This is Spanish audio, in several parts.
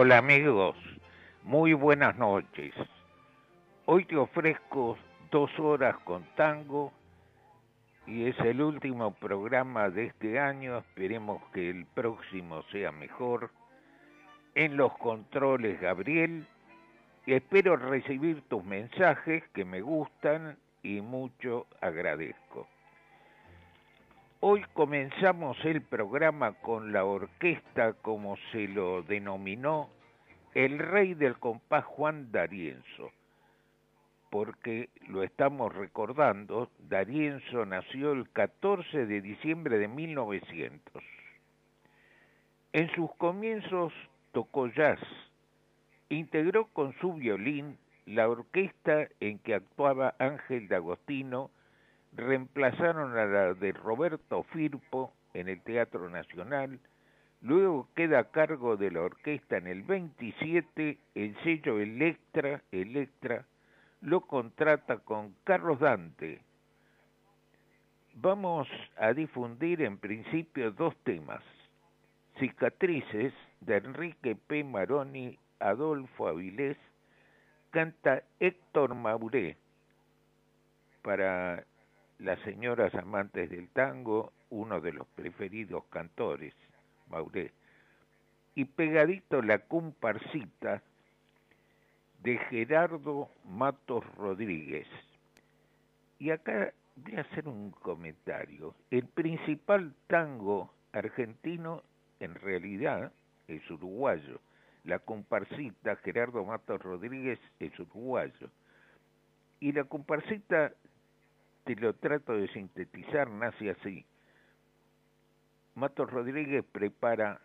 Hola amigos, muy buenas noches. Hoy te ofrezco dos horas con tango y es el último programa de este año, esperemos que el próximo sea mejor. En los controles Gabriel, espero recibir tus mensajes que me gustan y mucho agradezco. Hoy comenzamos el programa con la orquesta, como se lo denominó, el rey del compás Juan D'Arienzo, porque lo estamos recordando, D'Arienzo nació el 14 de diciembre de 1900. En sus comienzos tocó jazz, integró con su violín la orquesta en que actuaba Ángel D'Agostino, reemplazaron a la de Roberto Firpo en el Teatro Nacional, luego queda a cargo de la orquesta en el 27 el sello Electra, Electra lo contrata con Carlos Dante. Vamos a difundir en principio dos temas, Cicatrices de Enrique P. Maroni, Adolfo Avilés, canta Héctor Mauré para las señoras amantes del tango, uno de los preferidos cantores, Mauré, y pegadito la comparsita de Gerardo Matos Rodríguez. Y acá voy a hacer un comentario. El principal tango argentino en realidad es uruguayo. La comparsita Gerardo Matos Rodríguez es uruguayo. Y la comparsita te lo trato de sintetizar, nace así. Matos Rodríguez prepara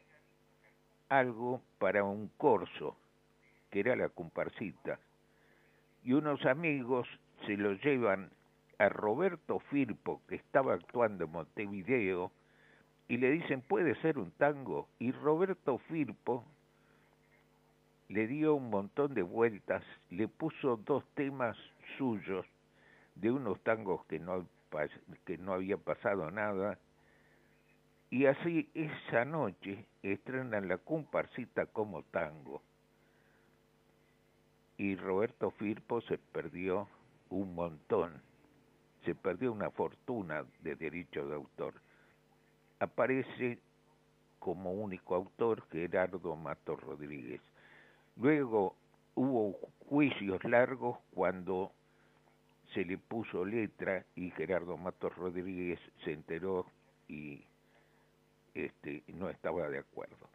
algo para un corso, que era la comparsita, y unos amigos se lo llevan a Roberto Firpo, que estaba actuando en Montevideo, y le dicen, puede ser un tango, y Roberto Firpo le dio un montón de vueltas, le puso dos temas suyos de unos tangos que no, que no había pasado nada, y así esa noche estrenan la comparsita como tango. Y Roberto Firpo se perdió un montón, se perdió una fortuna de derecho de autor. Aparece como único autor Gerardo Mato Rodríguez. Luego hubo juicios largos cuando se le puso letra y Gerardo Matos Rodríguez se enteró y este, no estaba de acuerdo.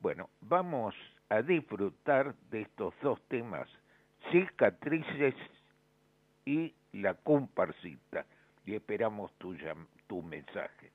Bueno, vamos a disfrutar de estos dos temas, cicatrices y la comparsita, y esperamos tu, tu mensaje.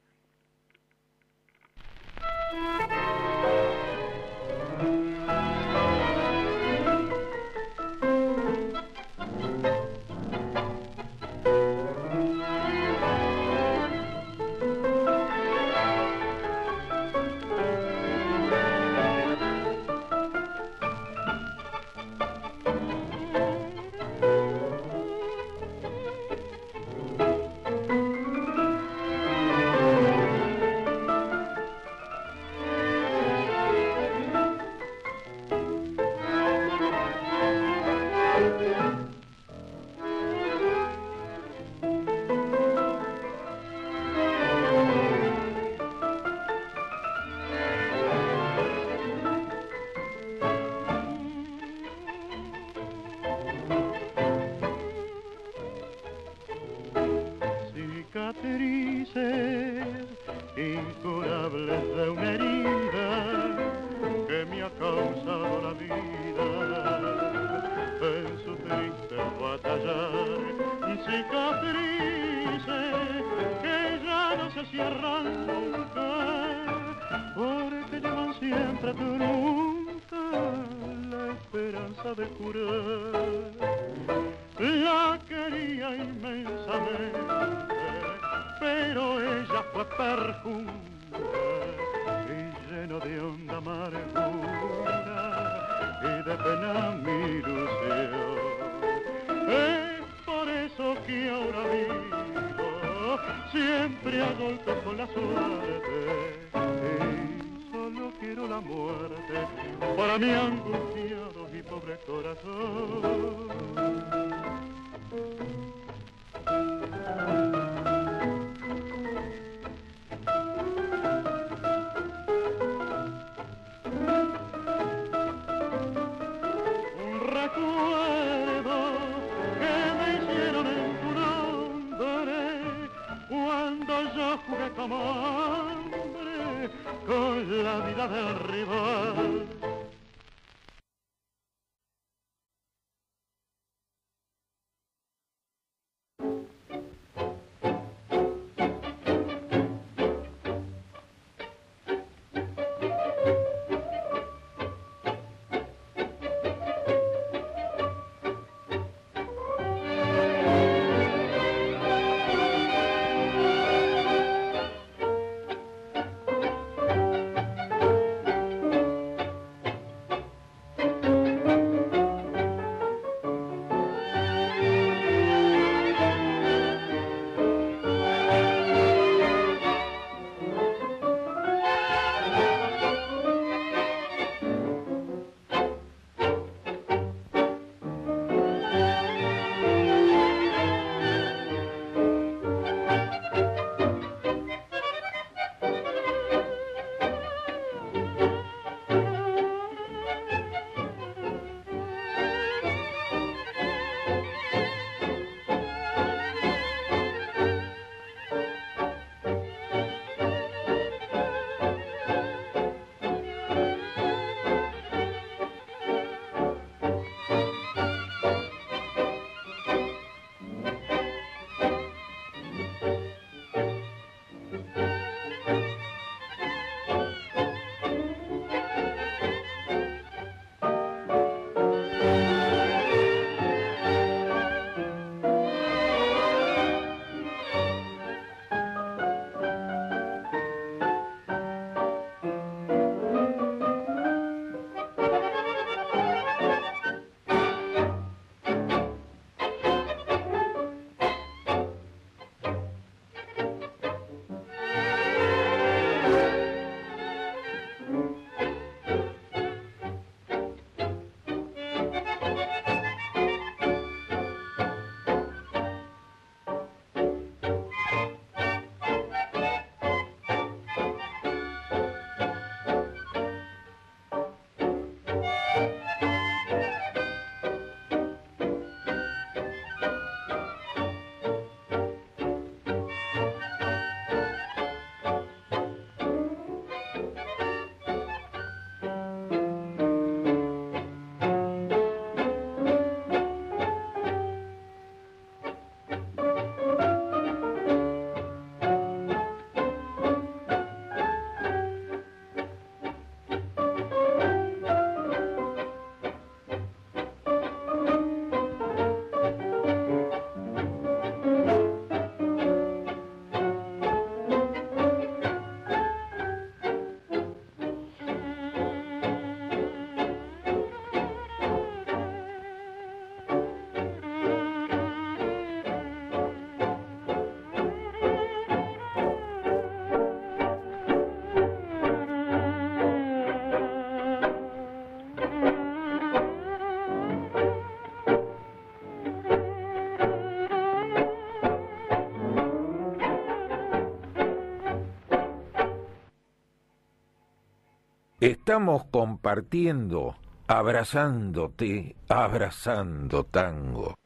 Estamos compartiendo, abrazándote, abrazando tango.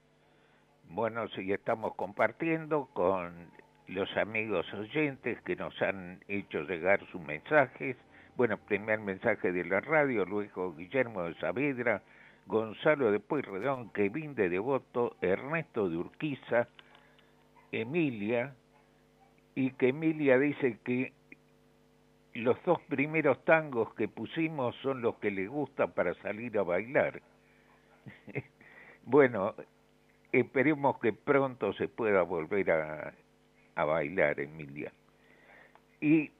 Bueno, sí, estamos compartiendo con los amigos oyentes que nos han hecho llegar sus mensajes. Bueno, primer mensaje de la radio, luego Guillermo de Saavedra, Gonzalo de Pueyrredón, Kevin de Devoto, Ernesto de Urquiza, Emilia, y que Emilia dice que los dos primeros tangos que pusimos son los que le gusta para salir a bailar. bueno, esperemos que pronto se pueda volver a, a bailar, Emilia. Y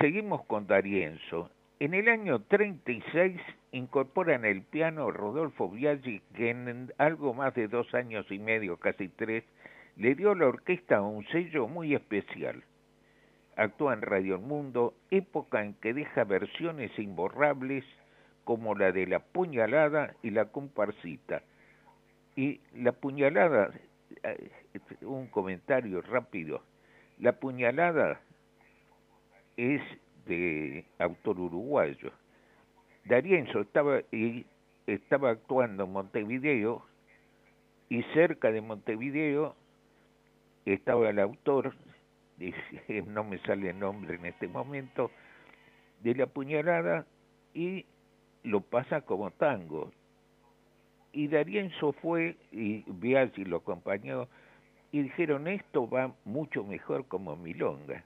seguimos con Darienzo. En el año 36 incorporan el piano Rodolfo Biaggi, que en algo más de dos años y medio, casi tres, le dio a la orquesta un sello muy especial. Actúa en Radio El Mundo, época en que deja versiones imborrables como la de La Puñalada y La Comparsita. Y La Puñalada, eh, un comentario rápido, La Puñalada es de autor uruguayo. Darienzo estaba, y estaba actuando en Montevideo y cerca de Montevideo estaba el autor, no me sale el nombre en este momento, de la puñalada y lo pasa como tango. Y Darienzo fue, y Biaggi lo acompañó, y dijeron, esto va mucho mejor como milonga.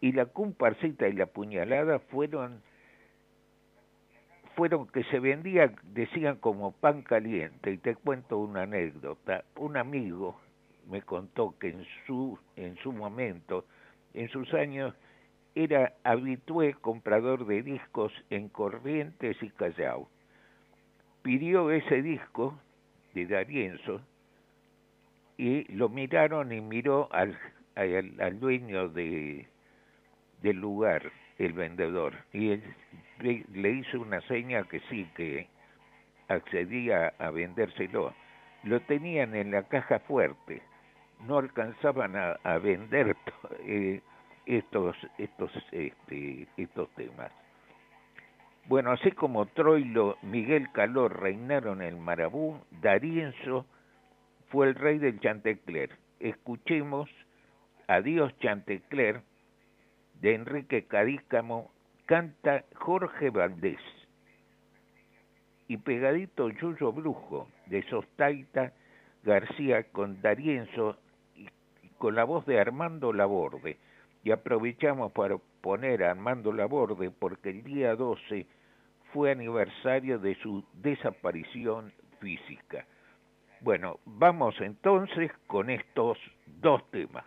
Y la comparsita y la puñalada fueron fueron que se vendían, decían como pan caliente, y te cuento una anécdota. Un amigo me contó que en su, en su momento, en sus años, era habitué comprador de discos en Corrientes y Callao. Pidió ese disco de Darienzo y lo miraron y miró al, al, dueño de, del lugar, el vendedor, y él le hizo una seña que sí, que accedía a vendérselo. Lo tenían en la caja fuerte no alcanzaban a, vender eh, estos, estos, este, estos temas. Bueno, así como Troilo, Miguel Calor reinaron en el Marabú, Darienzo fue el rey del Chantecler. Escuchemos Adiós Chantecler de Enrique Cadícamo, canta Jorge Valdés. Y pegadito Yuyo Brujo de Sostaita García con Darienzo con la voz de Armando Laborde. Y aprovechamos para poner a Armando Laborde porque el día 12 fue aniversario de su desaparición física. Bueno, vamos entonces con estos dos temas.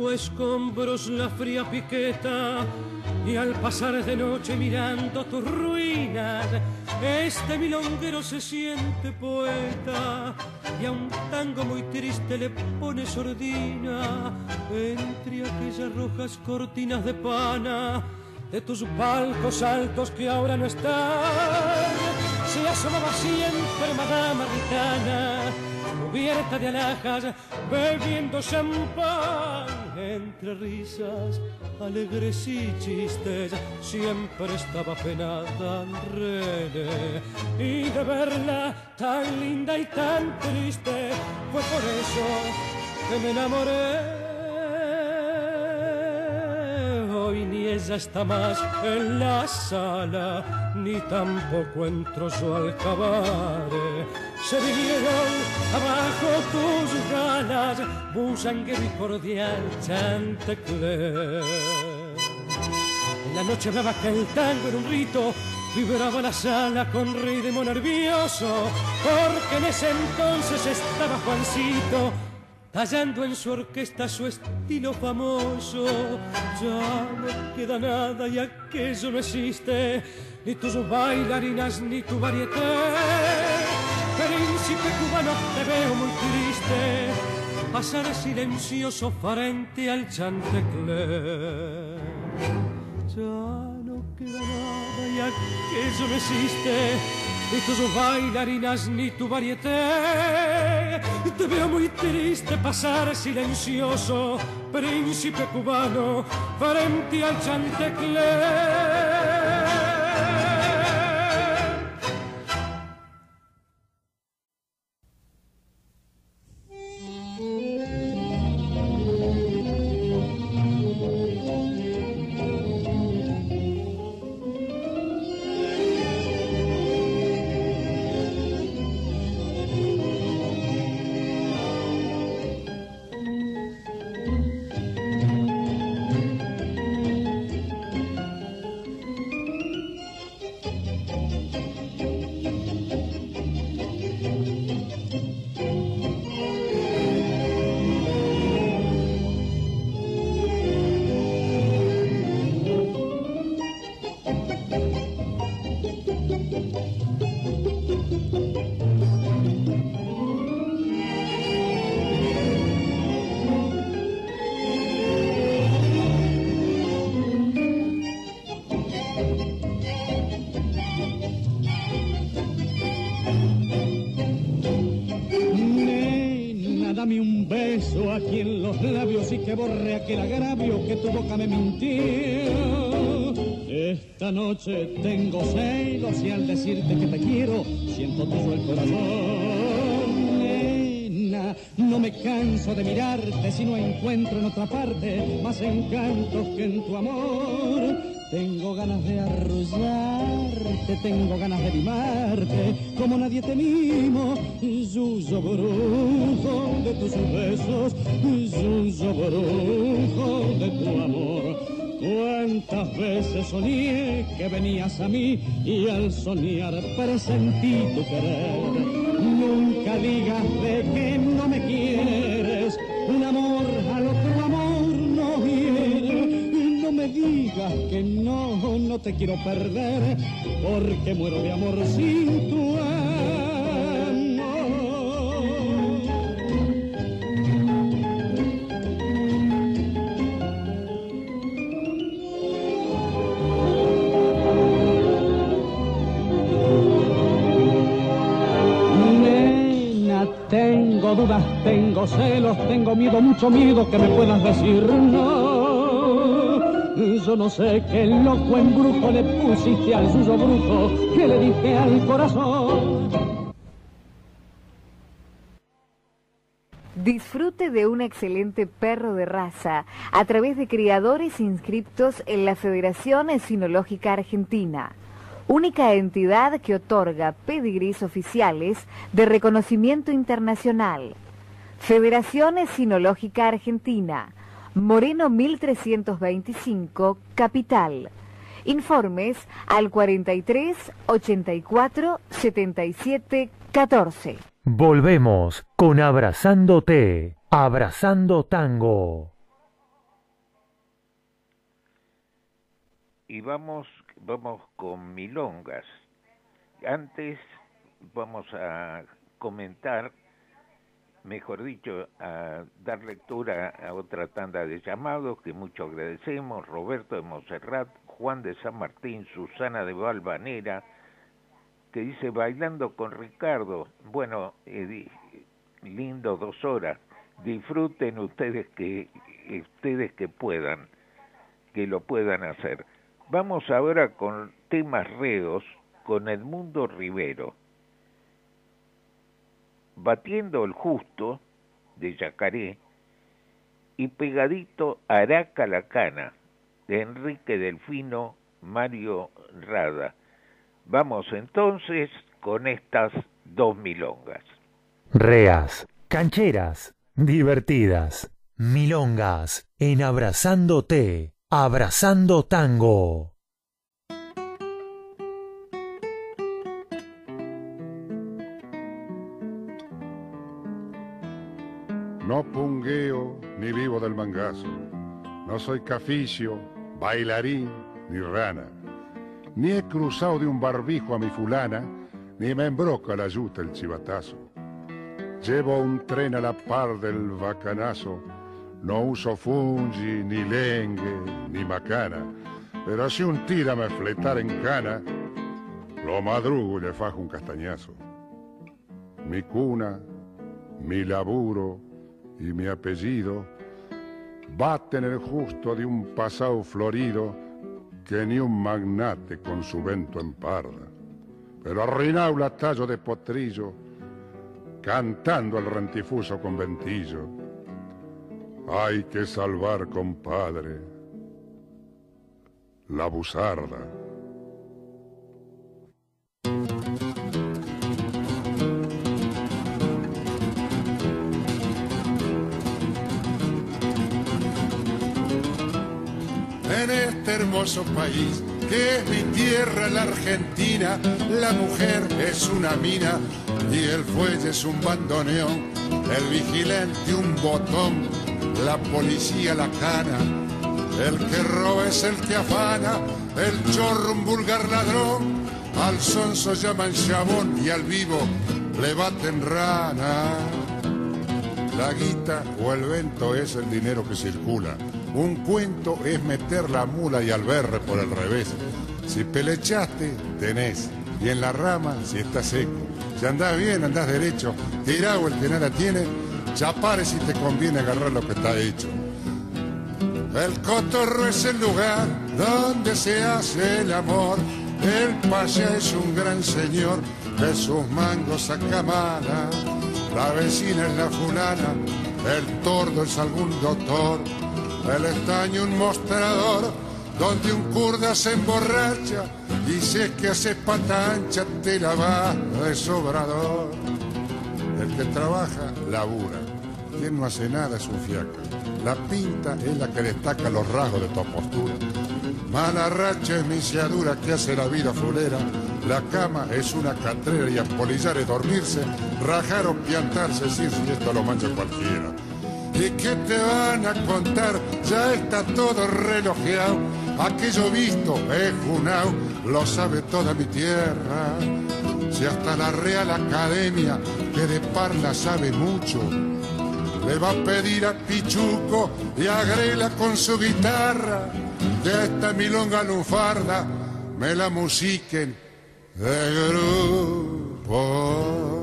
Redujo escombros la fría piqueta y al pasar de noche mirando tus ruinas, este milonguero se siente poeta y a un tango muy triste le pone sordina entre aquellas rojas cortinas de pana de tus palcos altos que ahora no están. Se asomaba siempre Madama Ritana cubierta de alhajas, bebiendo champán entre risas, alegres y chistes, siempre estaba penada René. Y de verla tan linda y tan triste, fue por eso que me enamoré. Hoy ni ella está más en la sala, ni tampoco entró su alcabaret. Se vinieron abajo tus ganas, busanguero y cordial chantecler. En la noche hablaba que el tango era un rito, vibraba la sala con ritmo nervioso, porque en ese entonces estaba Juancito tallando en su orquesta su estilo famoso. Ya no queda nada y aquello no existe, ni tus bailarinas ni tu varieté. Príncipe cubano, te veo muy triste, pasar silencioso frente al chantecler. Ya no queda nada y aquello no existe, ni tus bailarinas ni tu varieté. Te veo muy triste pasar silencioso, príncipe cubano, frente al chantecler. Que borre aquel agravio que tu boca me mintió. Esta noche tengo celos y al decirte que te quiero, siento tuyo el corazón. Nena, no me canso de mirarte si no encuentro en otra parte más encantos que en tu amor. Tengo ganas de arrullarte, tengo ganas de mimarte, como nadie te mimo. Yuyo brujo de tus besos, yuyo brujo de tu amor. Cuántas veces soñé que venías a mí y al soñar presentí tu querer. Nunca digas de te quiero perder, porque muero de amor sin tu amor. Tengo dudas, tengo celos, tengo miedo, mucho miedo que me puedas decir no. Yo no sé qué loco embrujo le pusiste al suyo brujo que le dije al corazón. Disfrute de un excelente perro de raza a través de criadores inscriptos en la Federación Sinológica Argentina, única entidad que otorga pedigrís oficiales de reconocimiento internacional. Federación Sinológica Argentina, Moreno 1325, Capital. Informes al 43 84 77 14. Volvemos con Abrazándote, Abrazando Tango. Y vamos, vamos con milongas. Antes vamos a comentar mejor dicho, a dar lectura a otra tanda de llamados que mucho agradecemos, Roberto de Monserrat, Juan de San Martín, Susana de Valvanera, que dice bailando con Ricardo, bueno, lindo dos horas, disfruten ustedes que ustedes que puedan, que lo puedan hacer. Vamos ahora con temas reos con Edmundo Rivero batiendo el justo de Yacaré y pegadito Araca la Cana de Enrique Delfino Mario Rada. Vamos entonces con estas dos milongas. Reas, cancheras, divertidas, milongas, en abrazándote, abrazando tango. Del mangazo. No soy caficio, bailarín ni rana. Ni he cruzado de un barbijo a mi fulana, ni me embroca la yuta el chivatazo. Llevo un tren a la par del bacanazo. No uso fungi, ni lengue, ni macana. Pero si un tira me fletar en cana, lo madrugo y le fajo un castañazo. Mi cuna, mi laburo, y mi apellido baten el justo de un pasado florido que ni un magnate con su vento emparda. Pero arruinado la tallo de potrillo, cantando el rentifuso conventillo. Hay que salvar, compadre, la buzarda. Este hermoso país que es mi tierra, la Argentina. La mujer es una mina y el fuelle es un bandoneón, el vigilante un botón, la policía la cana. El que roba es el que afana, el chorro un vulgar ladrón, al sonso llaman chabón y al vivo le baten rana. La guita o el vento es el dinero que circula. Un cuento es meter la mula y al berre por el revés. Si pelechaste, tenés. Y en la rama, si está seco. Si andás bien, andás derecho. Tirado el que nada tiene. Chapare si te conviene agarrar lo que está hecho. El cotorro es el lugar donde se hace el amor. El paya es un gran señor de sus mangos saca mala. La vecina es la fulana, el tordo es algún doctor. El estaño un mostrador donde un kurda se emborracha y si es que hace pata ancha te la va de sobrador. El que trabaja, labura. Quien no hace nada es un fiaca. La pinta es la que destaca los rasgos de tu postura. Mala racha es misiadura que hace la vida fulera. La cama es una catrera y apolillar es dormirse, rajar o piantarse, decir si esto lo mancha cualquiera. ¿Y qué te van a contar? Ya está todo relojeado. Aquello visto es junao, lo sabe toda mi tierra. Si hasta la Real Academia, que de parla sabe mucho, le va a pedir a Pichuco y a Grela con su guitarra de esta milonga lunfarda me la musiquen de grupo.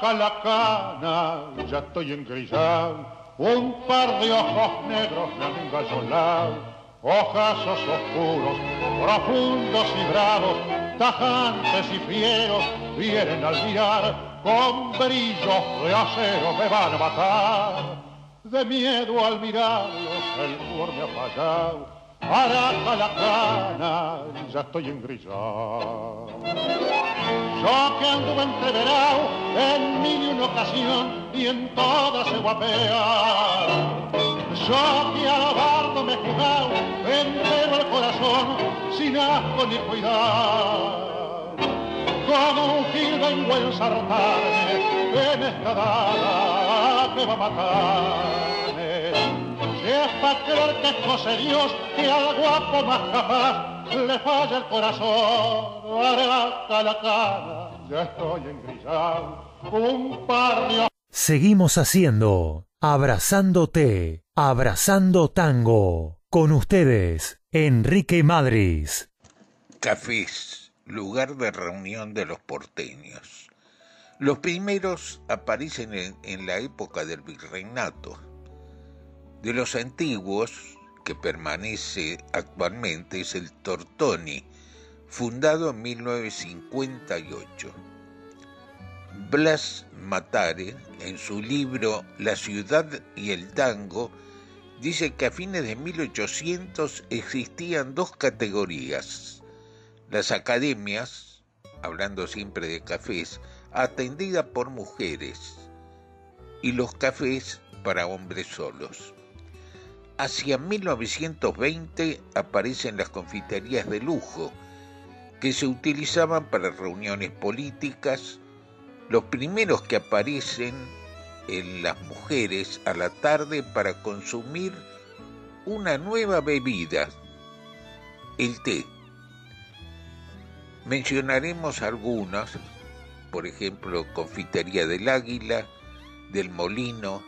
Araca la cana, ya estoy engrisado, un par de ojos negros me han engallonado, ojazos oscuros, profundos y bravos, tajantes y fieros, vienen al mirar, con brillos de acero me van a matar. De miedo al mirarlos el humor me ha fallado, para la cana, ya estoy engrisado. Yo que anduve entreverado en mil y una ocasión y en todas se guapea. Yo que a bardo me he jugado entero el corazón sin asco ni cuidado. Como un gil vengo a ensartarme en esta dada que va a matarme. Si es para creer que es cosa de Dios que al guapo más capaz le falla el corazón, la cara, ya estoy engrisado, un par de Seguimos haciendo Abrazándote, Abrazando Tango. Con ustedes, Enrique Madris. Cafés, lugar de reunión de los porteños. Los primeros aparecen en, en la época del virreinato. De los antiguos, que permanece actualmente, es el Tortoni, fundado en 1958. Blas Matare, en su libro La ciudad y el tango, dice que a fines de 1800 existían dos categorías. Las academias, hablando siempre de cafés, atendidas por mujeres, y los cafés para hombres solos. Hacia 1920 aparecen las confiterías de lujo, que se utilizaban para reuniones políticas, los primeros que aparecen en las mujeres a la tarde para consumir una nueva bebida, el té. Mencionaremos algunas, por ejemplo, Confitería del Águila, del Molino,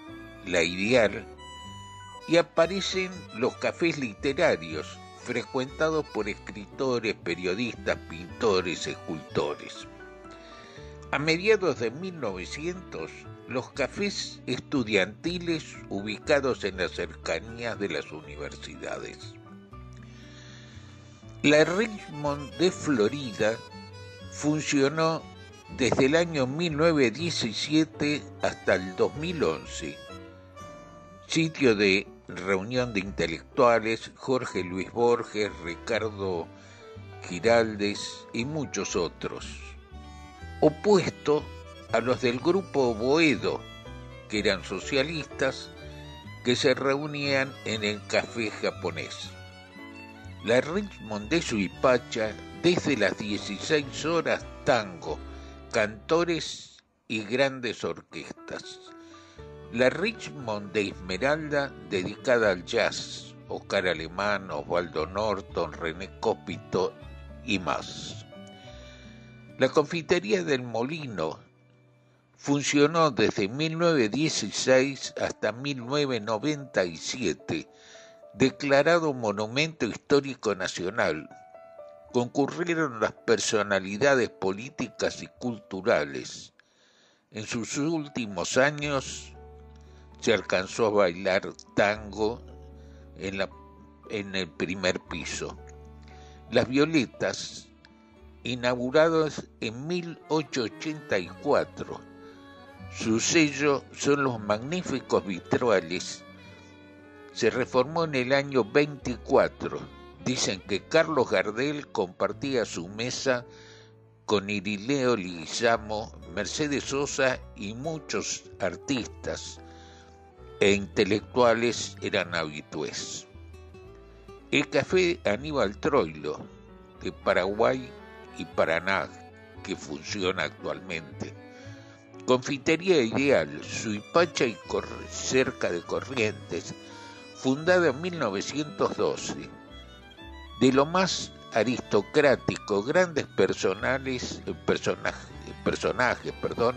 La Ideal, y aparecen los cafés literarios, frecuentados por escritores, periodistas, pintores, escultores. A mediados de 1900, los cafés estudiantiles ubicados en las cercanías de las universidades. La Richmond de Florida funcionó desde el año 1917 hasta el 2011, sitio de reunión de intelectuales, Jorge Luis Borges, Ricardo Giraldes y muchos otros, opuesto a los del grupo Boedo, que eran socialistas, que se reunían en el café japonés. La Richmond de Suipacha, desde las 16 horas, tango, cantores y grandes orquestas. La Richmond de Esmeralda, dedicada al jazz, Oscar Alemán, Osvaldo Norton, René Cópito y más. La confitería del Molino funcionó desde 1916 hasta 1997, declarado Monumento Histórico Nacional. Concurrieron las personalidades políticas y culturales. En sus últimos años se alcanzó a bailar tango en, la, en el primer piso. Las Violetas, inauguradas en 1884, su sello son los magníficos vitrales. Se reformó en el año 24. Dicen que Carlos Gardel compartía su mesa con Irileo Liguizamo, Mercedes Sosa y muchos artistas e intelectuales eran habitués. El café Aníbal Troilo, de Paraguay y Paraná, que funciona actualmente. Confitería Ideal, Suipacha y cerca de Corrientes, fundada en 1912. De lo más aristocrático, grandes personales, personajes, personajes perdón,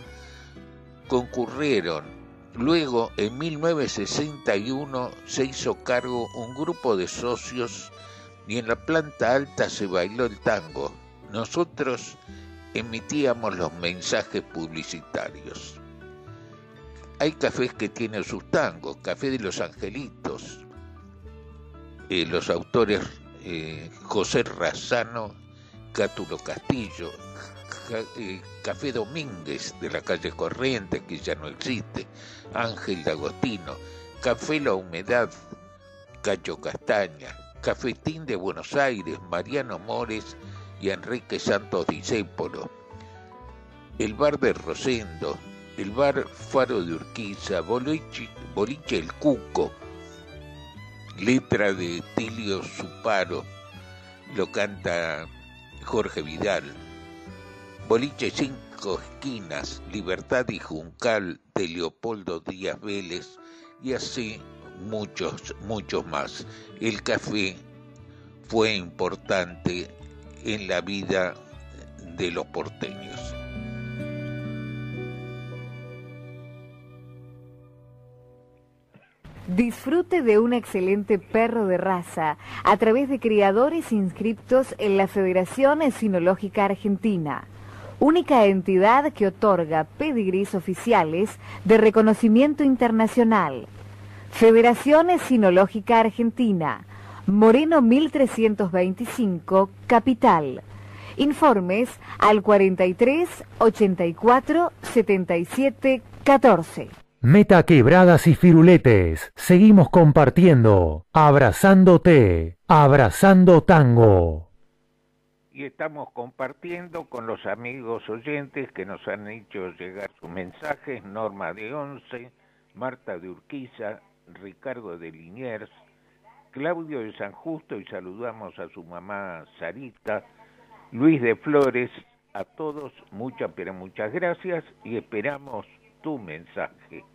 concurrieron. Luego, en 1961, se hizo cargo un grupo de socios y en la planta alta se bailó el tango. Nosotros emitíamos los mensajes publicitarios. Hay cafés que tienen sus tangos, Café de los Angelitos, eh, los autores eh, José Razano, Cátulo Castillo, eh, Café Domínguez de la calle Corriente, que ya no existe, Ángel D'Agostino, Café La Humedad, Cacho Castaña, Cafetín de Buenos Aires, Mariano Mores y Enrique Santos Discépolo, el bar de Rosendo, el bar Faro de Urquiza, Boliche El Cuco, letra de Tilio Suparo, lo canta Jorge Vidal, Boliche Cinco Esquinas, Libertad y Juncal de Leopoldo Díaz Vélez y así muchos, muchos más. El café fue importante en la vida de los porteños. Disfrute de un excelente perro de raza a través de criadores inscriptos en la Federación Sinológica Argentina, única entidad que otorga pedigrís oficiales de reconocimiento internacional. Federación Sinológica Argentina, Moreno 1325, Capital. Informes al 43 84 77 14. Meta quebradas y firuletes. Seguimos compartiendo. Abrazándote. Abrazando tango. Y estamos compartiendo con los amigos oyentes que nos han hecho llegar sus mensajes. Norma de Once, Marta de Urquiza, Ricardo de Liniers, Claudio de San Justo y saludamos a su mamá Sarita, Luis de Flores, a todos muchas pero muchas gracias y esperamos tu mensaje.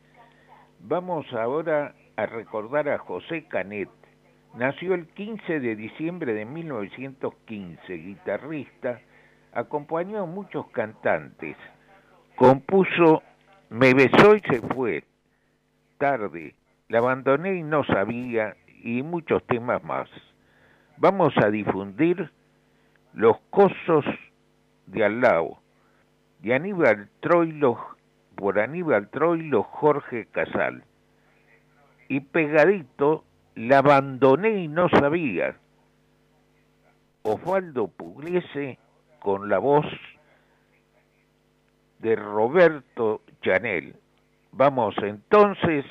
Vamos ahora a recordar a José Canet. Nació el 15 de diciembre de 1915, guitarrista, acompañó a muchos cantantes, compuso Me besó y se fue, tarde, la abandoné y no sabía, y muchos temas más. Vamos a difundir Los Cosos de Alao, de Aníbal Troilo por Aníbal Troilo Jorge Casal. Y pegadito, la abandoné y no sabía. Osvaldo Pugliese con la voz de Roberto Chanel. Vamos entonces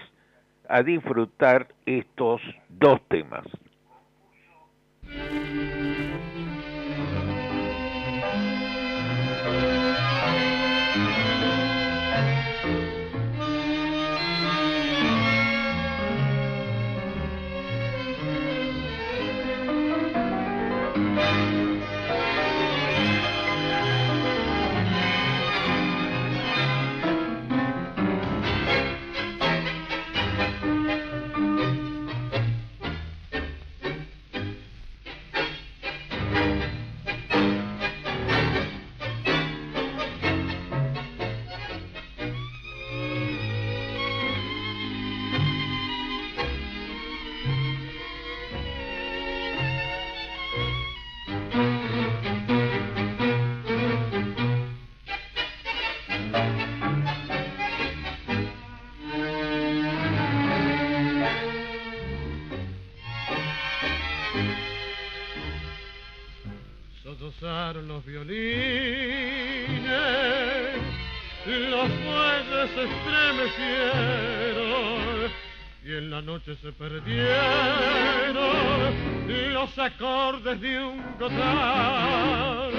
a disfrutar estos dos temas. Violines, los muelles se estremecieron y en la noche se perdieron los acordes de un cotal,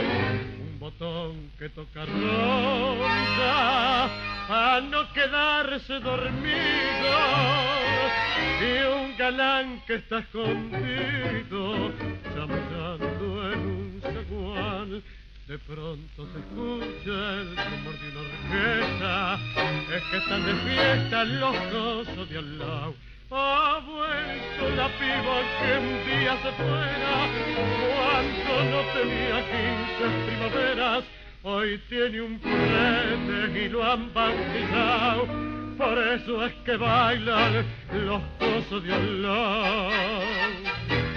un botón que toca ronda a no quedarse dormido y un galán que está escondido chamullando de pronto se escucha el rumor de una orquesta, es que están de fiesta los gozos de al lado. Ha vuelto la piba que un día se fuera, cuando no tenía quince primaveras, hoy tiene un prete y lo han bautizado, por eso es que bailan los gozos de al lado.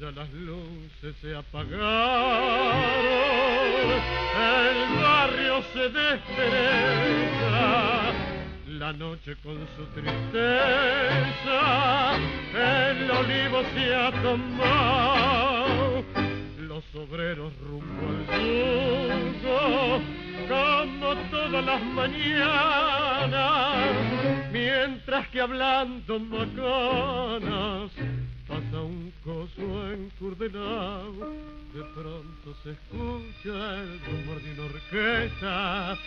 Ya las luces se apagaron, el barrio se despereza, la noche con su tristeza, el olivo se ha tomado los obreros rumbo al mundo, como todas las mañanas, mientras que hablando macanas pasa un coso encurdenado, de pronto se escucha el rumor de una orquesta,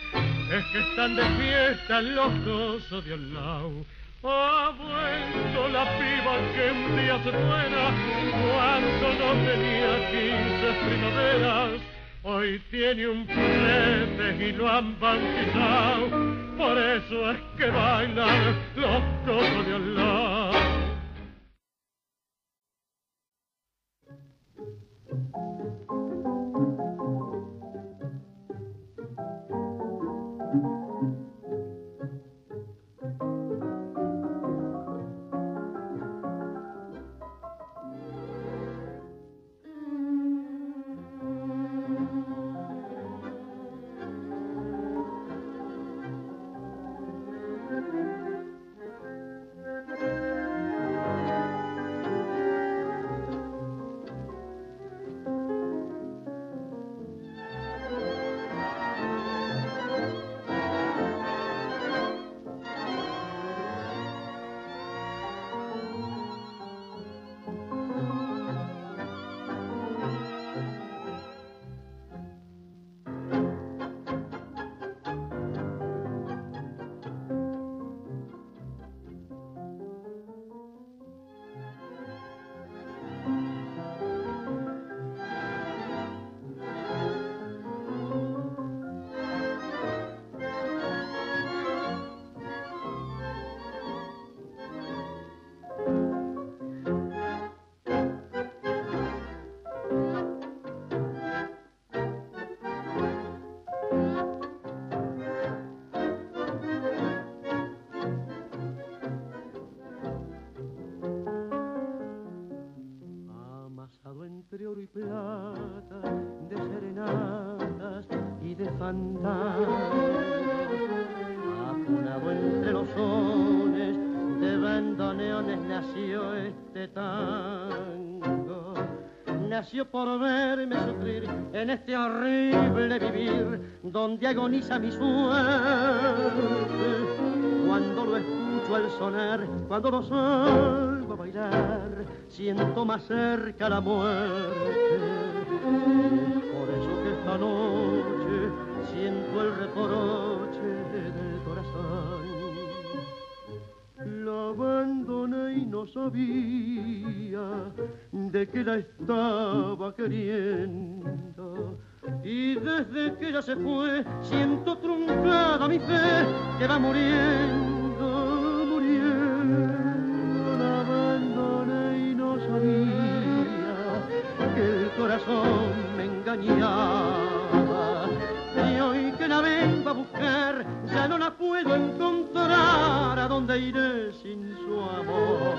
es que están de fiesta los cosos de al lado ha vuelto la piba que un día se fuera cuando no tenía quince primaveras. Hoy tiene un prete y lo han bautizado, por eso es que bailan los cojos de Allah. Horrible vivir donde agoniza mi suerte. Cuando lo escucho al sonar, cuando lo salgo a bailar, siento más cerca la muerte. Por eso que esta noche siento el reproche del corazón. La abandoné y no sabía de que la estaba queriendo. Y desde que ella se fue, siento truncada mi fe que va muriendo, muriendo. La abandoné y no sabía que el corazón me engañaba. Y hoy que la vengo a buscar, ya no la puedo encontrar. ¿A dónde iré sin su amor?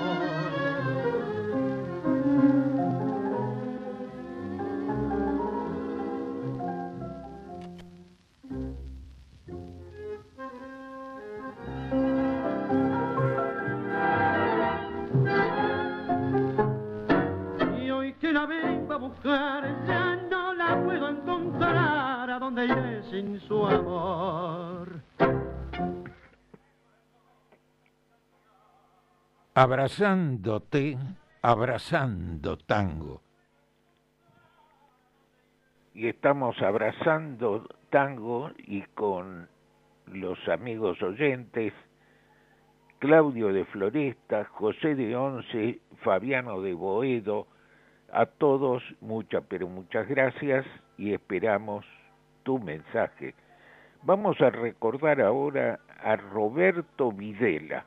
Ya no la puedo encontrar a donde iré sin su amor. Abrazándote, abrazando tango. Y estamos abrazando tango y con los amigos oyentes Claudio de Floresta, José de Once, Fabiano de Boedo, a todos, muchas, pero muchas gracias y esperamos tu mensaje. Vamos a recordar ahora a Roberto Videla.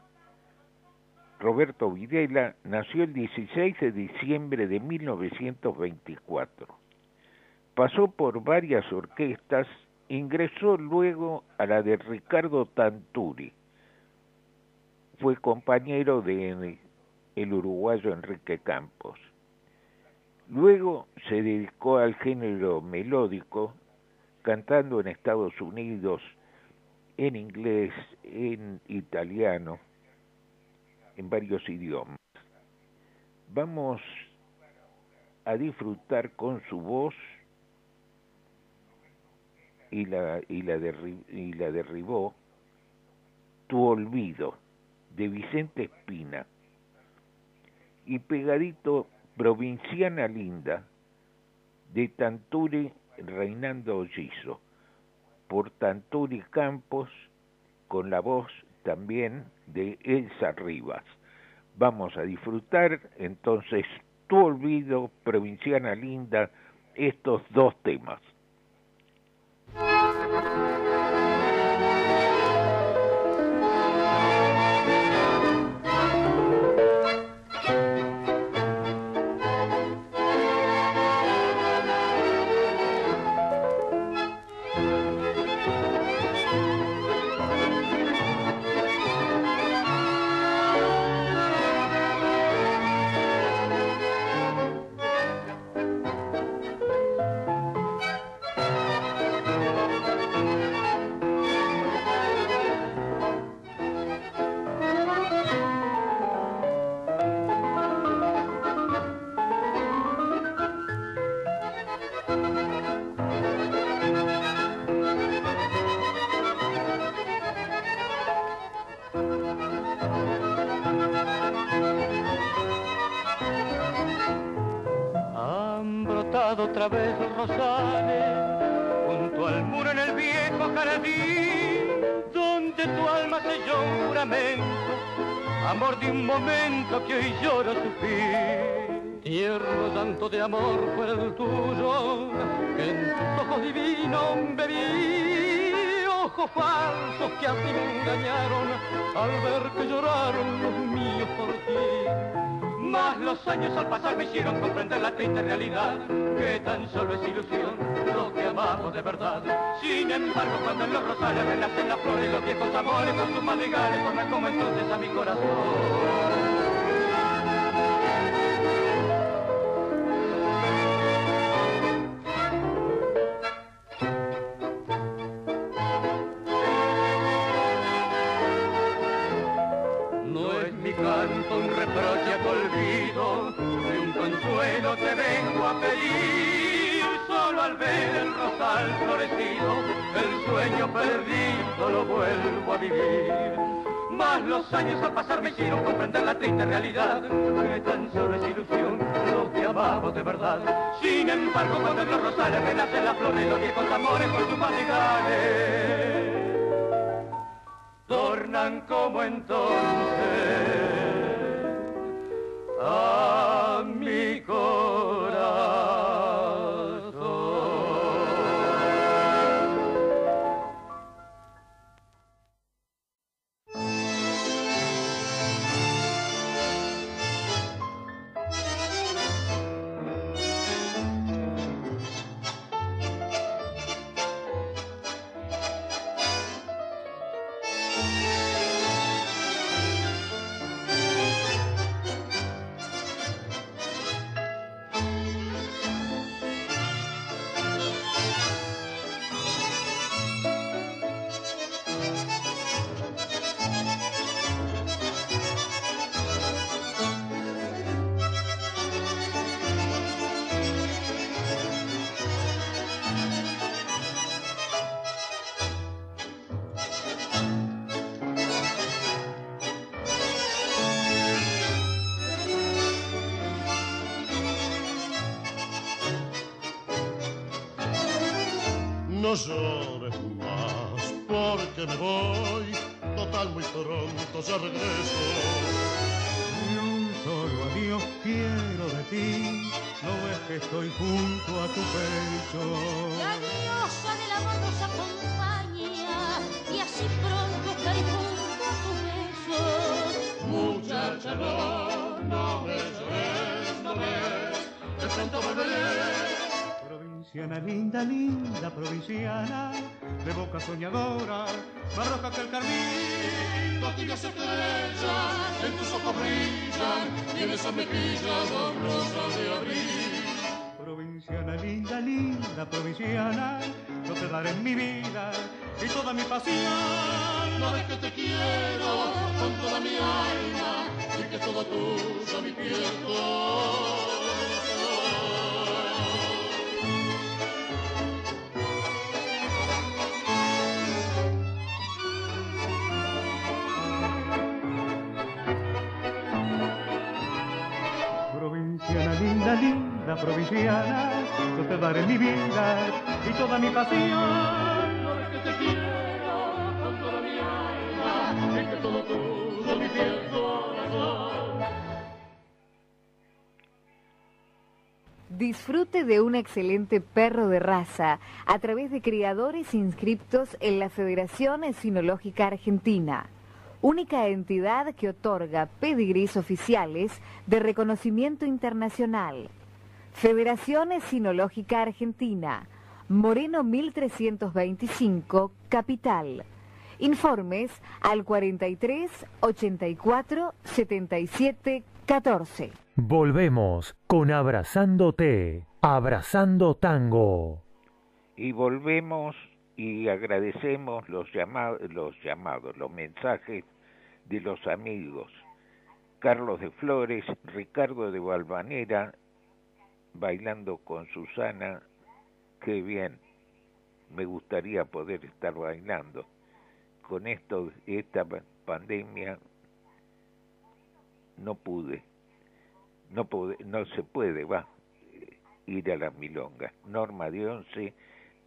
Roberto Videla nació el 16 de diciembre de 1924. Pasó por varias orquestas, ingresó luego a la de Ricardo Tanturi. Fue compañero de el uruguayo Enrique Campos. Luego se dedicó al género melódico, cantando en Estados Unidos, en inglés, en italiano, en varios idiomas. Vamos a disfrutar con su voz y la, y la, y la derribó Tu Olvido de Vicente Espina y pegadito Provinciana Linda de Tanturi Reinando Ollizo por Tanturi Campos con la voz también de Elsa Rivas. Vamos a disfrutar entonces tu olvido, provinciana linda, estos dos temas. Otra vez los rosales junto al muro en el viejo jardín donde tu alma selló un juramento amor de un momento que hoy lloro su fin. Tierno tanto de amor fue el tuyo que en tus ojos divinos bebí ojos falsos que a ti me engañaron al ver que lloraron los míos por ti más los años al pasar me hicieron comprender la triste realidad, que tan solo es ilusión lo que amamos de verdad. Sin embargo, cuando en los rosales renacen las flores, los viejos amores con sus madrigales tornan como entonces a mi corazón. El sueño perdido lo vuelvo a vivir. Más los años al pasar me hicieron comprender la triste realidad, que tan solo es ilusión lo que amamos de verdad. Sin embargo, cuando los rosales renacen las flores, los viejos amores con sus madrigales, tornan como entonces a de boca soñadora, más roja que el carmín. Tu tibias estrellas en tus ojos brillan, y en esa mejilla dos rosas de abril. Provinciana linda, linda provinciana, yo te daré mi vida y toda mi pasión. No ves que te quiero con toda mi alma y que todo tuyo mi piel provinciana, yo te daré mi vida y toda mi pasión. Porque te quiero con toda mi alma, es que todo tuyo mi fiel corazón. Disfrute de un excelente perro de raza a través de criadores inscriptos en la Federación Sinológica Argentina, única entidad que otorga pedigrís oficiales de reconocimiento internacional. Federación Sinológica Argentina, Moreno 1325, Capital. Informes al 43 84 77 14. Volvemos con Abrazándote, Abrazando Tango. Y volvemos y agradecemos los llamados, los llamados, los mensajes de los amigos. Carlos de Flores, Ricardo de Valvanera, bailando con Susana, qué bien, me gustaría poder estar bailando. Con esto, esta pandemia, no pude, no, pude, no se puede, va, ir a la milonga. Norma de Once,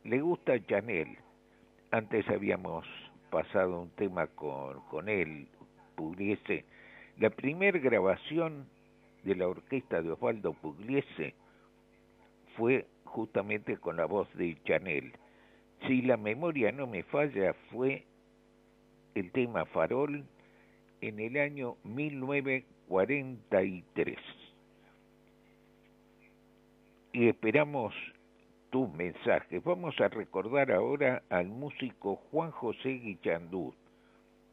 le gusta Chanel. Antes habíamos pasado un tema con, con él, Pugliese. La primera grabación de la orquesta de Osvaldo Pugliese fue justamente con la voz de Chanel. Si la memoria no me falla, fue el tema Farol en el año 1943. Y esperamos tus mensajes. Vamos a recordar ahora al músico Juan José Guichandú.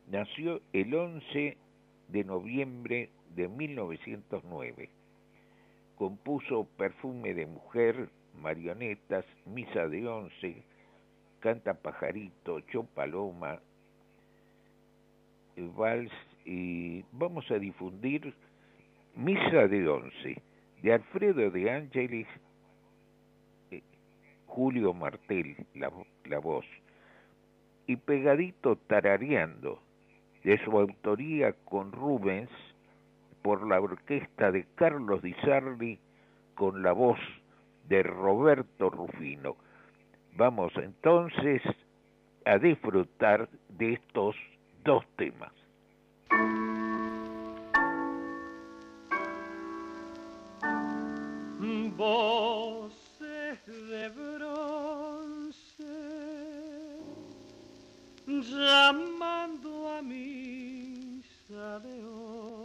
Nació el 11 de noviembre de 1909. Compuso Perfume de Mujer, Marionetas, Misa de Once, Canta Pajarito, Cho Paloma, Vals y vamos a difundir Misa de Once de Alfredo de Ángeles, eh, Julio Martel, la, la voz, y pegadito tarareando de su autoría con Rubens por la orquesta de Carlos Di Sarli con la voz de Roberto Rufino. Vamos entonces a disfrutar de estos dos temas. Voces de bronce llamando a misa de once.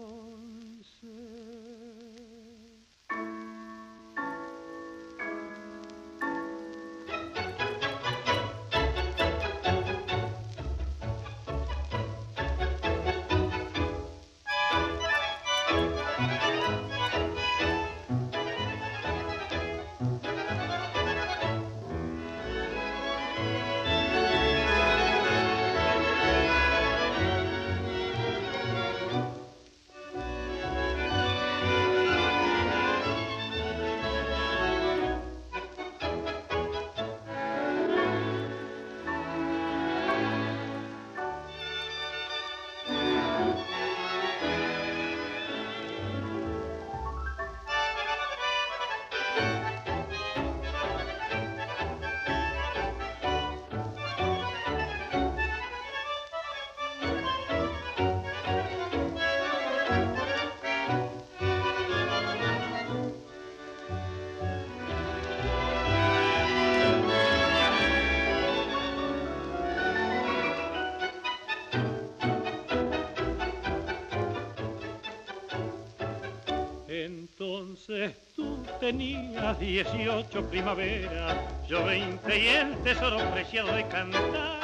Tenías 18 primaveras, yo 20 y el tesoro preciado de cantar.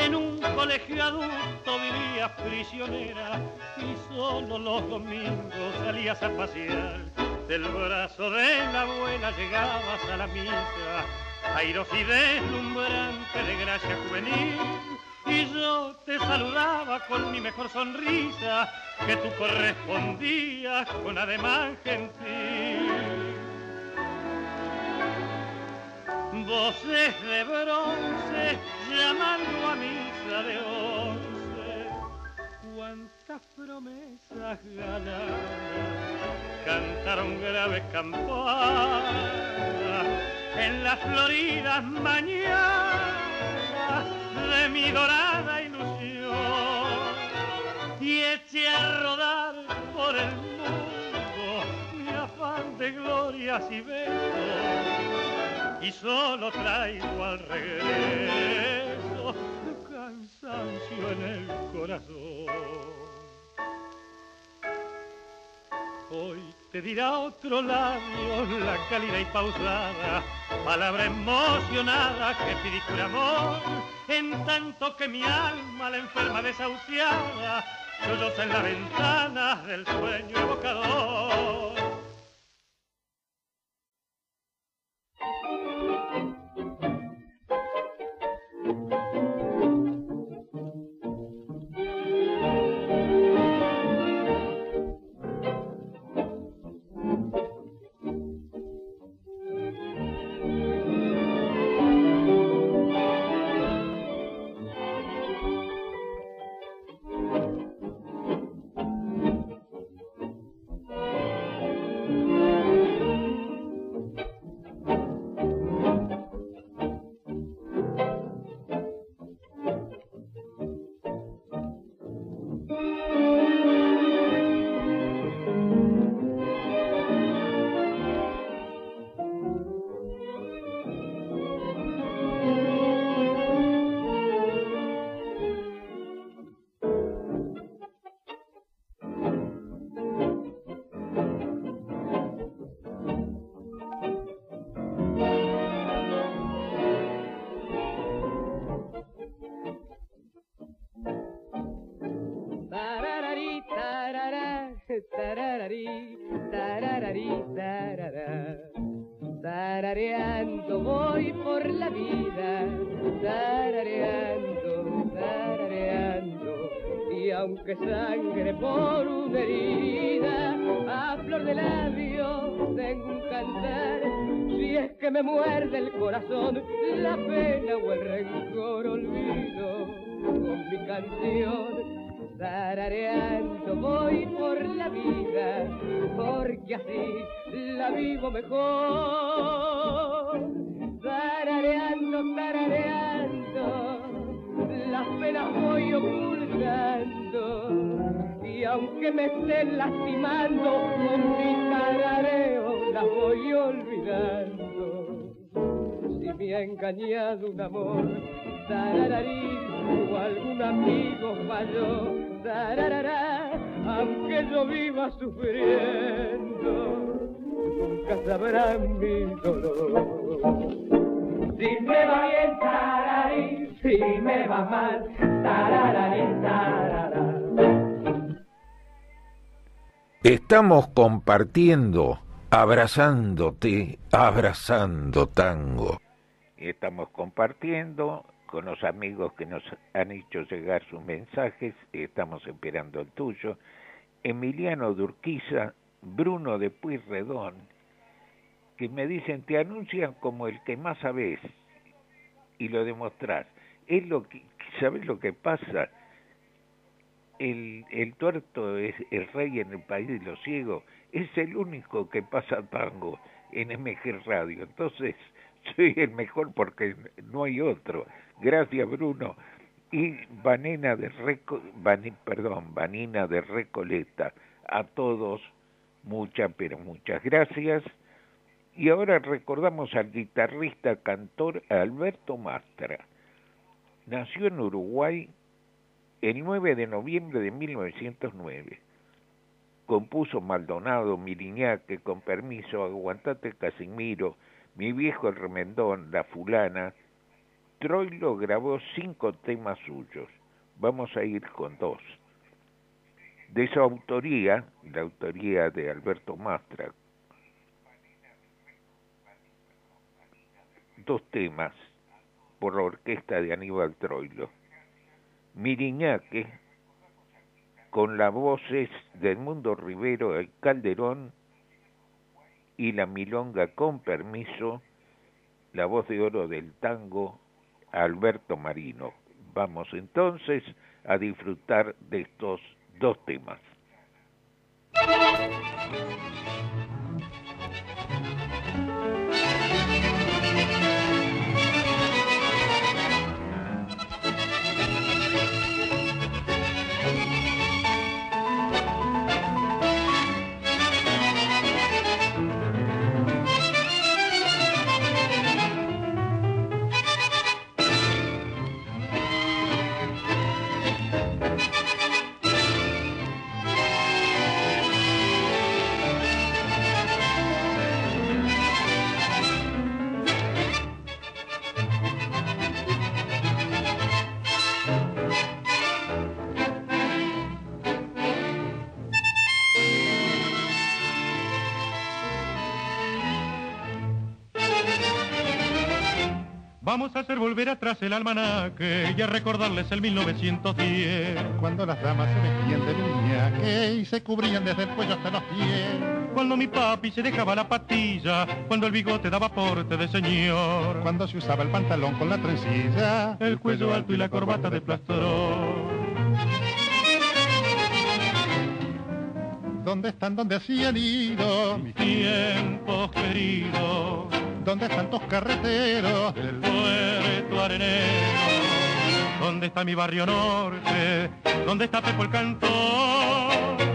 En un colegio adulto vivías prisionera y solo los domingos salías a pasear. Del brazo de la abuela llegabas a la misa, airos y deslumbrante de gracia juvenil. Y yo te saludaba con mi mejor sonrisa, que tú correspondías con ademán gentil. Voces de bronce llamando a misa de once. Cuánta las promesas ganadas cantaron graves campanas en las floridas mañanas de mi dorada ilusión y eché a rodar por el mundo mi afán de glorias y besos y solo traigo al regreso cansancio en el corazón. Hoy te dirá otro labio la cálida y pausada, palabra emocionada que pide tu amor, en tanto que mi alma la enferma desahuciada, solloza en la ventana del sueño evocador. Tarararí, me muerde el corazón, la pena o el rencor olvido con mi canción. Tarareando voy por la vida, porque así la vivo mejor. Tarareando, tarareando, las penas voy ocultando. Y aunque me estén lastimando, con mi tarareo las voy olvidando. Me ha engañado un amor, tarararí, o algún amigo falló, tararará, aunque yo viva sufriendo, nunca sabrán mi dolor. Si me va bien, tararí, si me va mal, tarararí, tarará. Estamos compartiendo, abrazándote, abrazando tango. Y estamos compartiendo con los amigos que nos han hecho llegar sus mensajes, y estamos esperando el tuyo. Emiliano Durquiza, Bruno de Pueyrredón, que me dicen, te anuncian como el que más sabes y lo demostrás. Es lo que, ¿sabes lo que pasa? el, el tuerto es el rey en el país de los ciegos, es el único que pasa tango en MG Radio. Entonces, soy el mejor porque no hay otro. Gracias, Bruno. Y Vanina de Reco, perdón, de Recoleta. A todos, muchas, pero muchas gracias. Y ahora recordamos al guitarrista cantor Alberto Mastra. Nació en Uruguay el 9 de noviembre de 1909 compuso Maldonado, Miriñaque, con permiso, Aguantate Casimiro, Mi viejo el remendón, La fulana. Troilo grabó cinco temas suyos. Vamos a ir con dos. De su autoría, la autoría de Alberto Mastra, dos temas por la orquesta de Aníbal Troilo. Miriñaque, con las voces del Mundo Rivero, el Calderón y la Milonga con permiso, la voz de oro del tango, Alberto Marino. Vamos entonces a disfrutar de estos dos temas. Hacer volver atrás el almanaque y a recordarles el 1910. Cuando las damas se vestían de niña y se cubrían desde el cuello hasta los pies. Cuando mi papi se dejaba la patilla, cuando el bigote daba porte de señor. Cuando se usaba el pantalón con la trencilla, el cuello alto y la corbata de plastrón. ¿Dónde están donde hacían ido mis tiempos queridos? ¿Dónde están tus carreteros del puerto arenero? ¿Dónde está mi barrio norte? ¿Dónde está Pepo el cantor?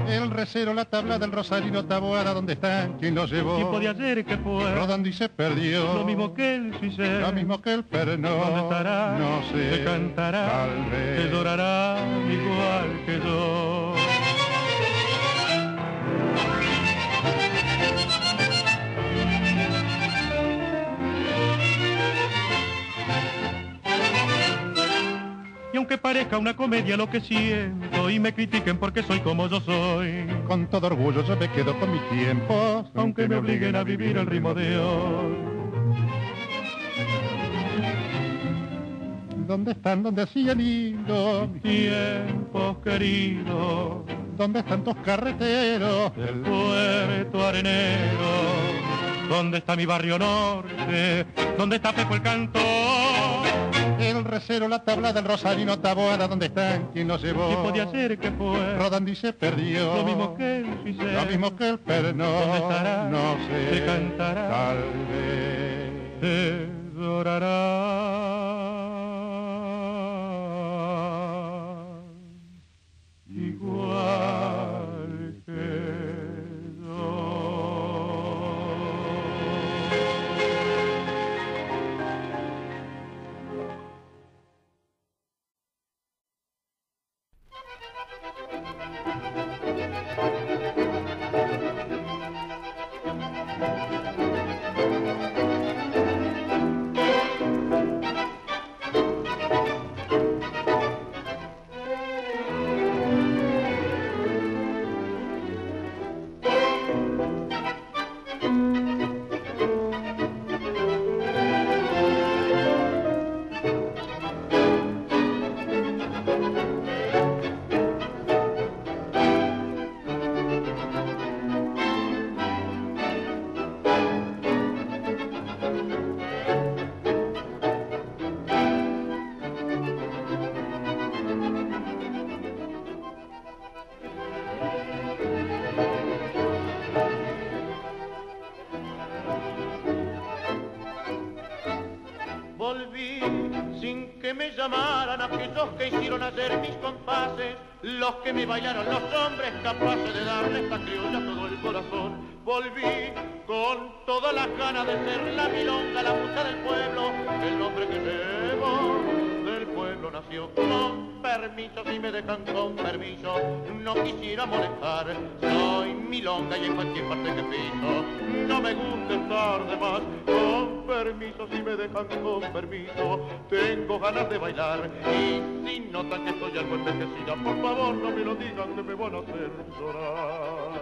El recero, la tabla del Rosarino, Taboada, ¿dónde están? ¿Quién lo llevó? Tiempo de ayer que fue Rodando y se perdió Lo mismo que el Suicé Lo mismo que el Perno ¿Dónde estará? No sé Te cantará Tal vez Te adorará igual que yo aunque parezca una comedia lo que siento y me critiquen porque soy como yo soy, Con todo orgullo yo me quedo con mis tiempos aunque me obliguen a vivir el ritmo de hoy. ¿Dónde están donde hacían ido mis Tiempos queridos ¿Dónde están tus carreteros del puerto arenero, ¿dónde está mi barrio norte? ¿Dónde está Pepo el cantor? El recero, la tabla del Rosarino, Taboada, ¿dónde están? ¿Quién lo llevó? ¿Qué podía ser que fue? Rodando y se perdió Lo mismo que el Suicé. Lo mismo que el Perno ¿Dónde estará? No sé Te cantará. Tal vez Te aquellos que hicieron ayer mis compases, los que me bailaron los hombres capaces de darle esta criolla todo el corazón. Volví con todas las ganas de ser la milonga, la musa del pueblo, el nombre que llevo Con permiso, si me dejan con permiso, no quisiera molestar. Soy milonga y en cualquier parte que piso, no me gusta estar de más. Con permiso, si me dejan con permiso, tengo ganas de bailar. Y si notan que estoy algo envejecida, por favor no me lo digan que me van a hacer llorar.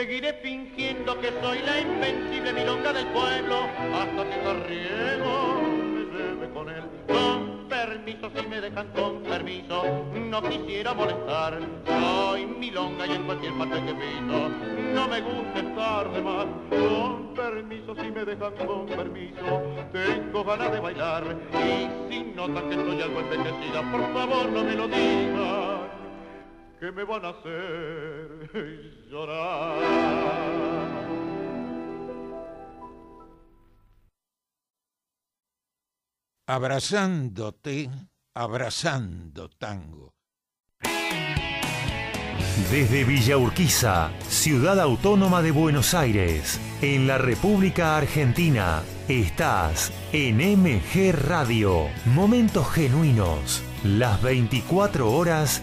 Seguiré fingiendo que soy la invencible milonga del pueblo hasta que Carriego me lleve con él. Con permiso si me dejan con permiso, no quisiera molestar. Soy milonga y en cualquier parte que piso, no me gusta estar de más. Con permiso, si me dejan con permiso, tengo ganas de bailar. Y si notan que estoy algo envejecida, por favor no me lo digan, que me van a hacer llorar. abrazándote, abrazando tango. Desde Villa Urquiza, ciudad autónoma de Buenos Aires, en la República Argentina, estás en MG Radio. Momentos genuinos, las 24 horas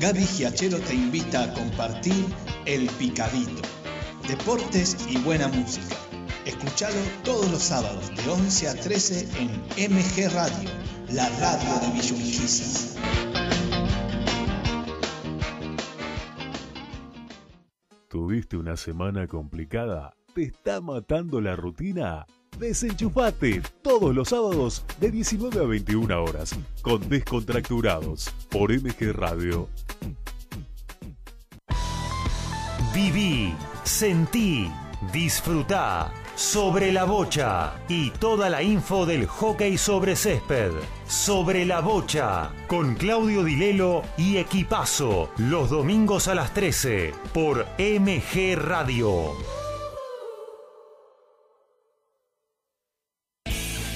Gaby Giachero te invita a compartir El Picadito. Deportes y buena música. Escuchalo todos los sábados de 11 a 13 en MG Radio, la radio de Villurquiza. ¿Tuviste una semana complicada? ¿Te está matando la rutina? Desenchufate todos los sábados de 19 a 21 horas con Descontracturados por MG Radio. Viví, sentí, disfrutá sobre la bocha y toda la info del hockey sobre césped. Sobre la bocha con Claudio Dilelo y Equipazo los domingos a las 13 por MG Radio.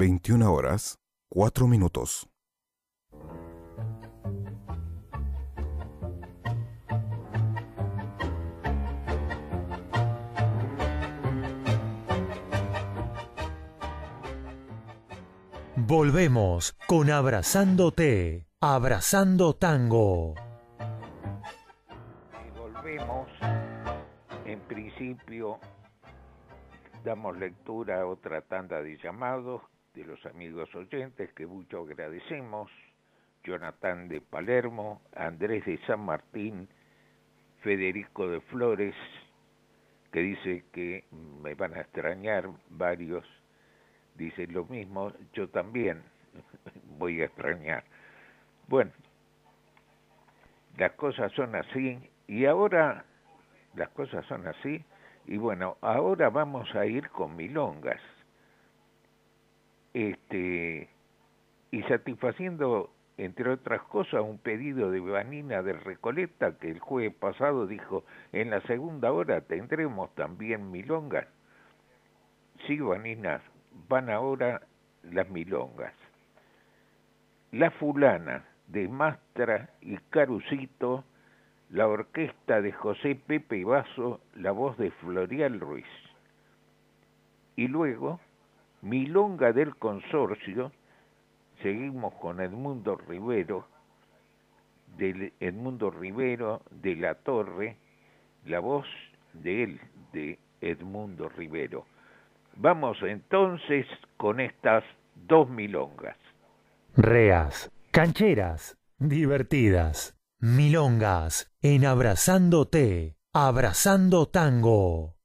Veintiuna horas, cuatro minutos. Volvemos con Abrazándote, Abrazando Tango. Y volvemos. En principio, damos lectura a otra tanda de llamados de los amigos oyentes que mucho agradecemos. Jonathan de Palermo, Andrés de San Martín, Federico de Flores, que dice que me van a extrañar varios dice lo mismo, yo también voy a extrañar. Bueno, las cosas son así y ahora las cosas son así y bueno, ahora vamos a ir con milongas. Este y satisfaciendo entre otras cosas, un pedido de Vanina de Recoleta que el jueves pasado dijo, en la segunda hora tendremos también milongas. Sí, Vanina, van ahora las milongas. La fulana de Mastra y Carucito, la orquesta de José Pepe Vaso, la voz de Florial Ruiz. Y luego, Milonga del Consorcio, seguimos con Edmundo Rivero, Edmundo Rivero de la Torre, la voz de él, de Edmundo Rivero. Vamos entonces con estas dos milongas. Reas, cancheras, divertidas, milongas, en abrazándote, abrazando tango.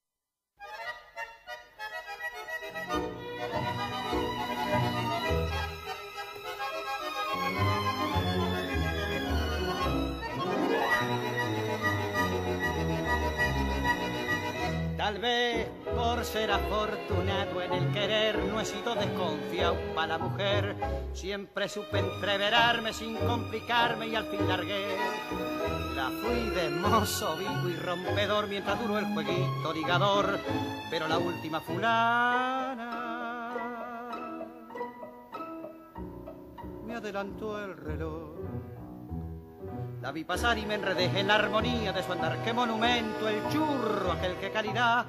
Ser afortunado en el querer no he sido desconfiado para la mujer. Siempre supe entreverarme sin complicarme y al fin largué. La fui de mozo vivo y rompedor mientras duró el jueguito ligador. Pero la última fulana me adelantó el reloj. La vi pasar y me enredé en la armonía de su andar. Qué monumento el churro, aquel que calidad.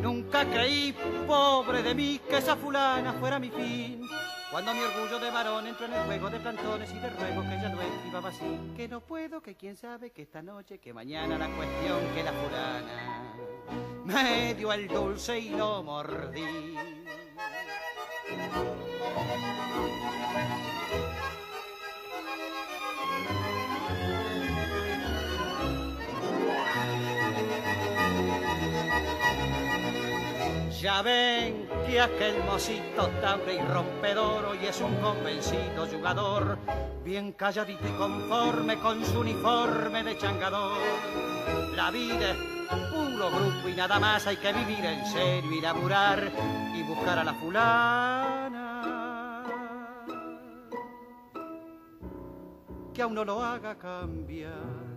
Nunca creí, pobre de mí, que esa fulana fuera mi fin. Cuando mi orgullo de varón entró en el juego de plantones y de ruego que ya no esquivaba así. Que no puedo, que quién sabe, que esta noche, que mañana la cuestión que la fulana me dio el dulce y lo mordí. Ya ven que aquel mocito taure y rompedor hoy es un convencido jugador, bien calladito y conforme con su uniforme de changador. La vida es puro grupo y nada más hay que vivir en serio y laburar y buscar a la fulana que aún no lo haga cambiar.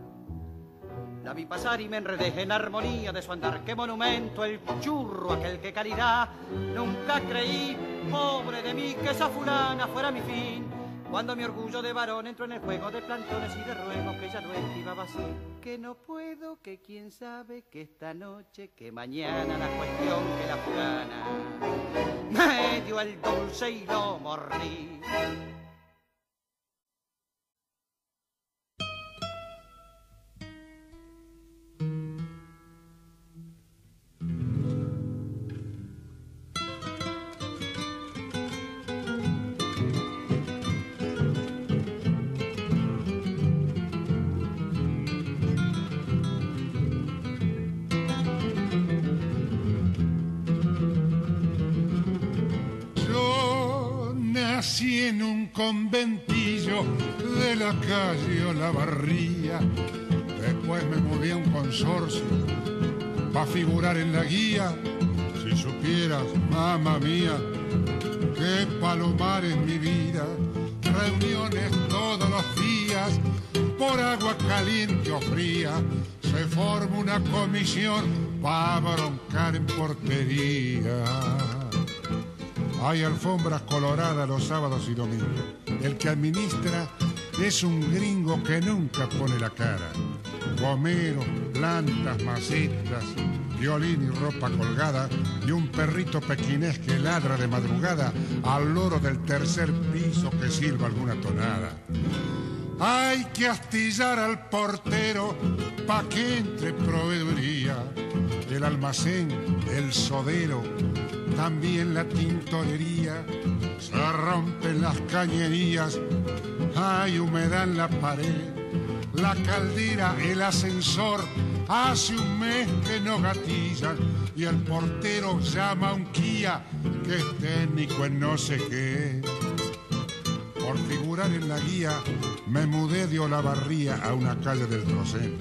La vi pasar y me enredé en armonía de su andar. Qué monumento el churro, aquel que caridad. Nunca creí, pobre de mí, que esa fulana fuera mi fin. Cuando mi orgullo de varón entró en el juego de plantones y de ruegos que ya no esquivaba así. Que no puedo, que quién sabe, que esta noche, que mañana la cuestión que la fulana me dio el dulce y lo mordí. Conventillo de la calle Olavarría. Después me mudé a un consorcio para figurar en la guía. Si supieras, mamá mía, qué palomar en mi vida. Reuniones todos los días, por agua caliente o fría. Se forma una comisión para broncar en portería. Hay alfombras coloradas los sábados y domingos. El que administra es un gringo que nunca pone la cara. Gomeros, plantas, macetas, violín y ropa colgada y un perrito pequinés que ladra de madrugada al loro del tercer piso que silba alguna tonada. Hay que astillar al portero pa' que entre proveeduría. El almacén, el sodero, también la tintorería. Se rompen las cañerías, hay humedad en la pared. La caldera, el ascensor, hace un mes que no gatillan. Y el portero llama a un Kia que es técnico en no sé qué. Por figurar en la guía, me mudé de Olavarría a una calle del Trocén.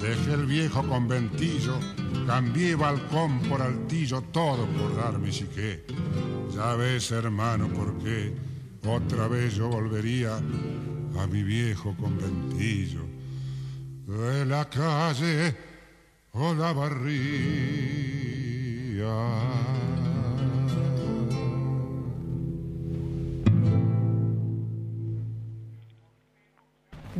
Dejé el viejo conventillo, cambié balcón por altillo, todo por dar mi psique. Ya ves, hermano, por qué otra vez yo volvería a mi viejo conventillo de la calle o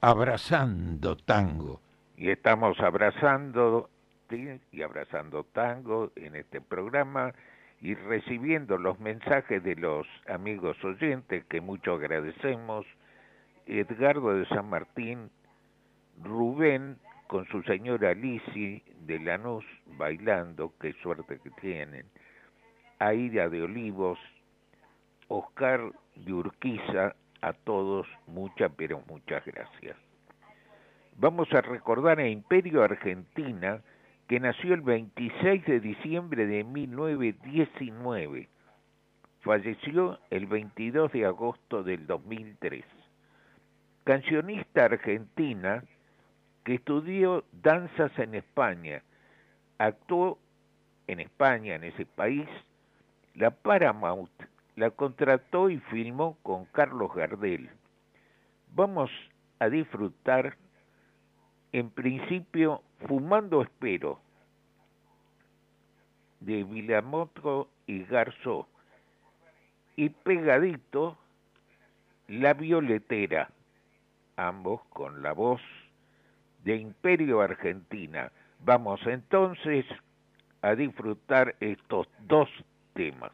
abrazando tango. Y estamos abrazando y abrazando tango en este programa y recibiendo los mensajes de los amigos oyentes que mucho agradecemos. Edgardo de San Martín, Rubén con su señora Lisi de Lanús bailando, qué suerte que tienen, Aida de Olivos, Oscar de Urquiza, a todos muchas, pero muchas gracias. Vamos a recordar a Imperio Argentina, que nació el 26 de diciembre de 1919. Falleció el 22 de agosto del 2003. Cancionista argentina, que estudió danzas en España, actuó en España, en ese país, la Paramount la contrató y filmó con Carlos Gardel. Vamos a disfrutar, en principio, Fumando Espero, de Vilamoto y Garzó, y pegadito, La Violetera, ambos con la voz de Imperio Argentina. Vamos entonces a disfrutar estos dos temas.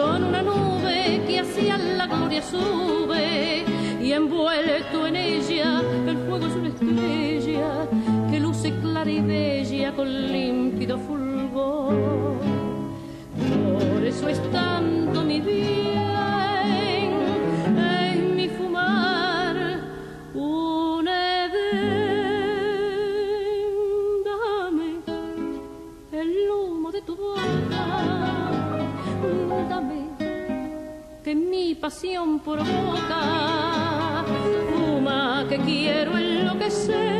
Son una nube que hacia la gloria sube y envuelto en ella el fuego es una estrella que luce clara y bella con límpido fulgor. Por eso es tanto mi bien pasión provoca. Fuma que quiero enloquecer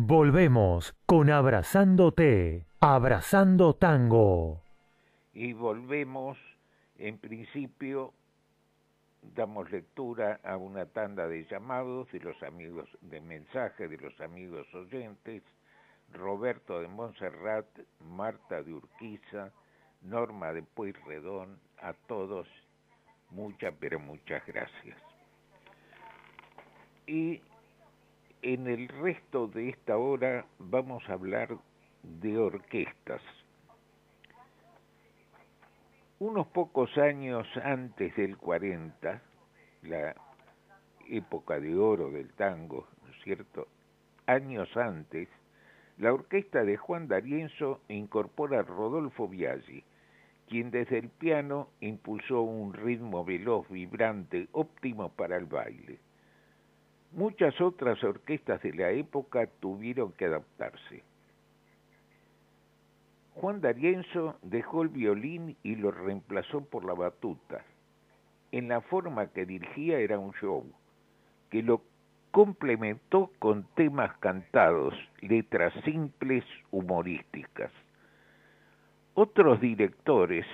Volvemos con Abrazándote, Abrazando Tango. Y volvemos, en principio, damos lectura a una tanda de llamados de los amigos de mensaje de los amigos oyentes, Roberto de Montserrat, Marta de Urquiza, Norma de Pueyrredón, a todos muchas pero muchas gracias. Y en el resto de esta hora vamos a hablar de orquestas. Unos pocos años antes del 40, la época de oro del tango, ¿no es cierto? Años antes, la orquesta de Juan D'Arienzo incorpora a Rodolfo Biaggi, quien desde el piano impulsó un ritmo veloz, vibrante, óptimo para el baile. Muchas otras orquestas de la época tuvieron que adaptarse. Juan D'Arienzo dejó el violín y lo reemplazó por la batuta. En la forma que dirigía era un show, que lo complementó con temas cantados, letras simples, humorísticas. Otros directores,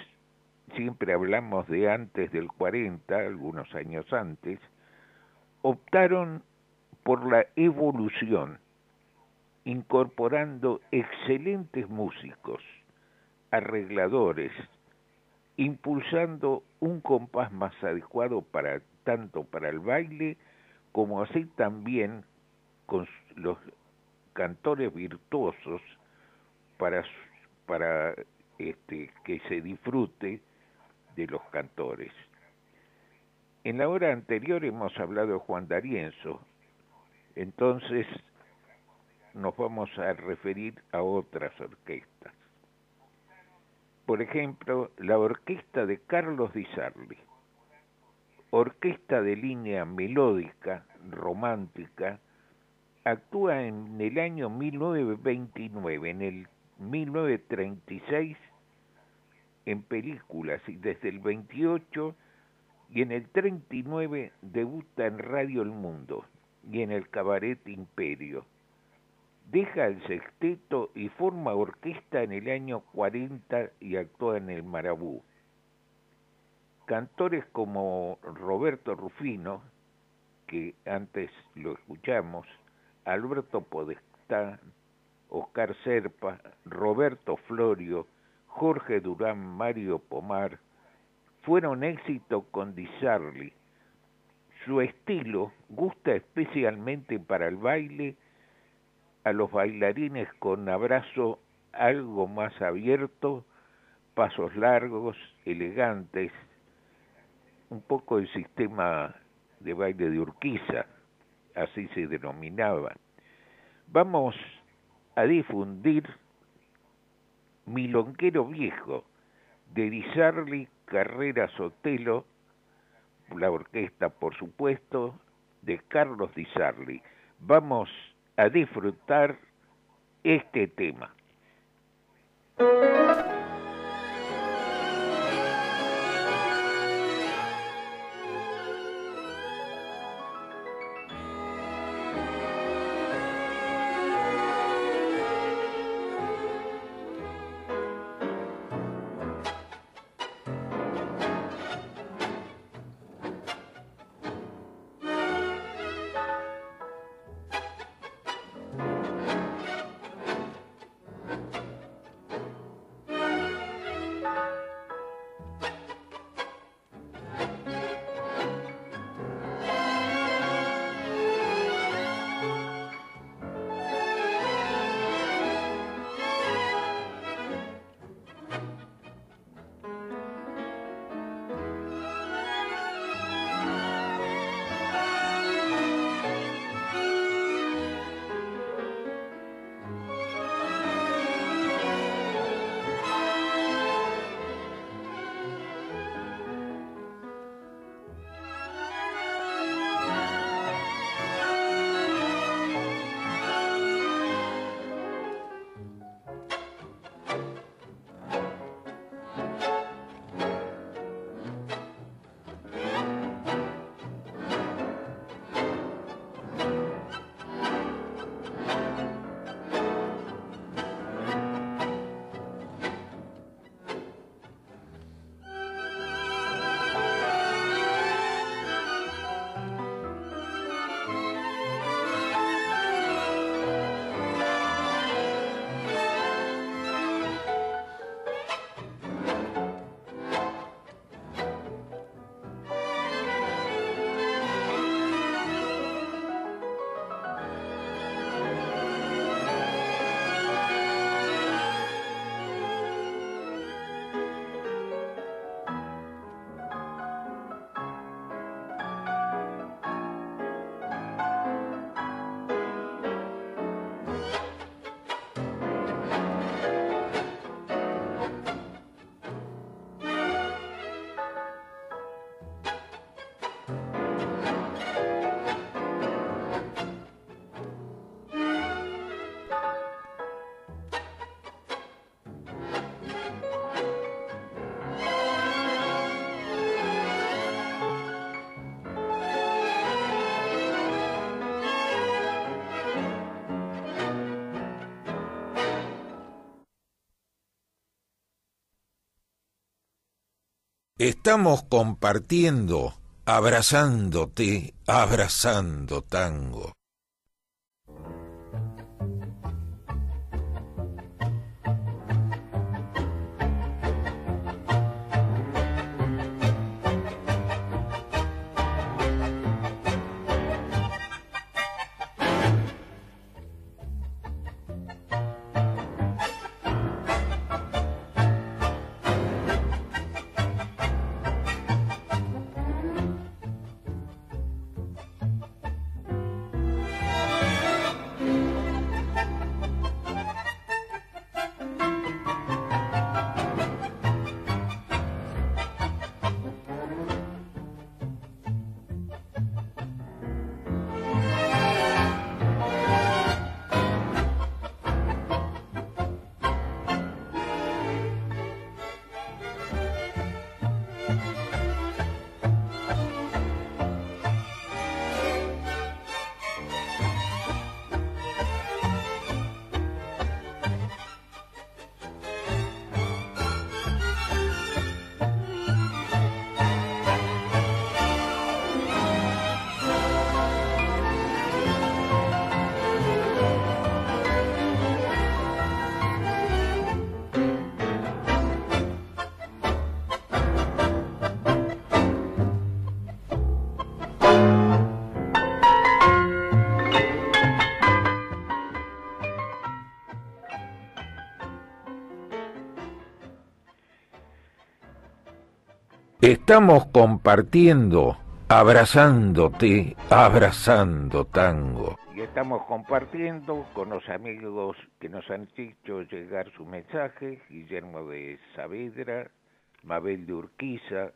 siempre hablamos de antes del 40, algunos años antes, optaron por la evolución, incorporando excelentes músicos, arregladores, impulsando un compás más adecuado para tanto para el baile como así también con los cantores virtuosos para para este, que se disfrute de los cantores. En la hora anterior hemos hablado de Juan D'Arienzo, entonces nos vamos a referir a otras orquestas. Por ejemplo, la orquesta de Carlos Di Sarli, orquesta de línea melódica, romántica, actúa en el año 1929, en el 1936 en películas y desde el 28 y en el 39 debuta en Radio El Mundo y en el Cabaret Imperio. Deja el sexteto y forma orquesta en el año 40 y actúa en el Marabú. Cantores como Roberto Rufino, que antes lo escuchamos, Alberto Podestá, Oscar Serpa, Roberto Florio, Jorge Durán, Mario Pomar, fueron éxito con Disarli. Su estilo gusta especialmente para el baile a los bailarines con abrazo algo más abierto, pasos largos, elegantes, un poco el sistema de baile de Urquiza, así se denominaba. Vamos a difundir Milonguero Viejo de Disarli Carrera Sotelo, la orquesta por supuesto, de Carlos Di Sarli. Vamos a disfrutar este tema. Estamos compartiendo, abrazándote, abrazando tango. Estamos compartiendo, abrazándote, abrazando tango. Y estamos compartiendo con los amigos que nos han hecho llegar su mensaje, Guillermo de Saavedra, Mabel de Urquiza,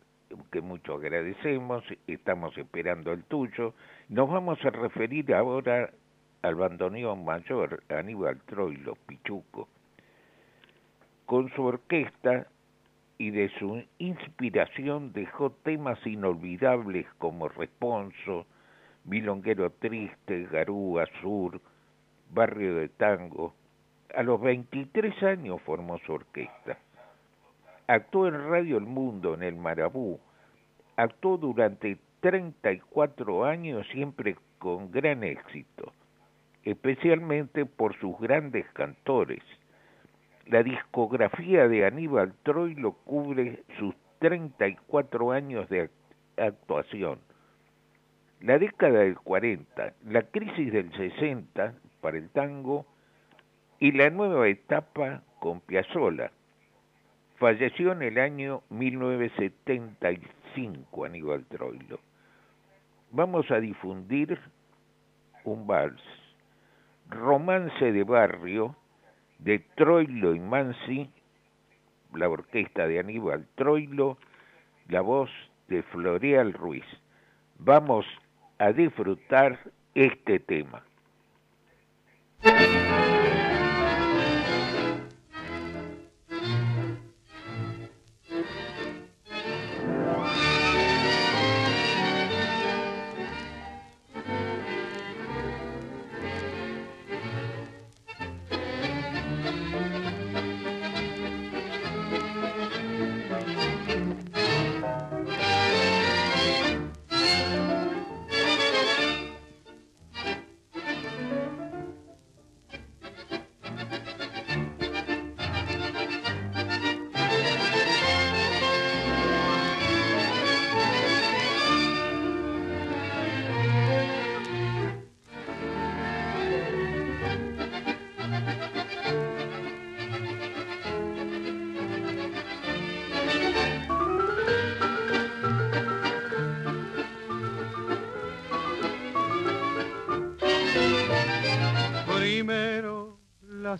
que mucho agradecemos, estamos esperando el tuyo. Nos vamos a referir ahora al bandoneón mayor, Aníbal Troilo, Pichuco. Con su orquesta y de su inspiración dejó temas inolvidables como Responso, Milonguero Triste, Garúa Sur, Barrio de Tango. A los 23 años formó su orquesta. Actuó en Radio El Mundo, en el Marabú. Actuó durante 34 años siempre con gran éxito, especialmente por sus grandes cantores la discografía de Aníbal Troilo cubre sus 34 años de actuación. La década del 40, la crisis del 60 para el tango y la nueva etapa con Piazzolla. Falleció en el año 1975 Aníbal Troilo. Vamos a difundir un vals, Romance de Barrio, de Troilo y Mansi, la orquesta de Aníbal Troilo, la voz de Floreal Ruiz. Vamos a disfrutar este tema.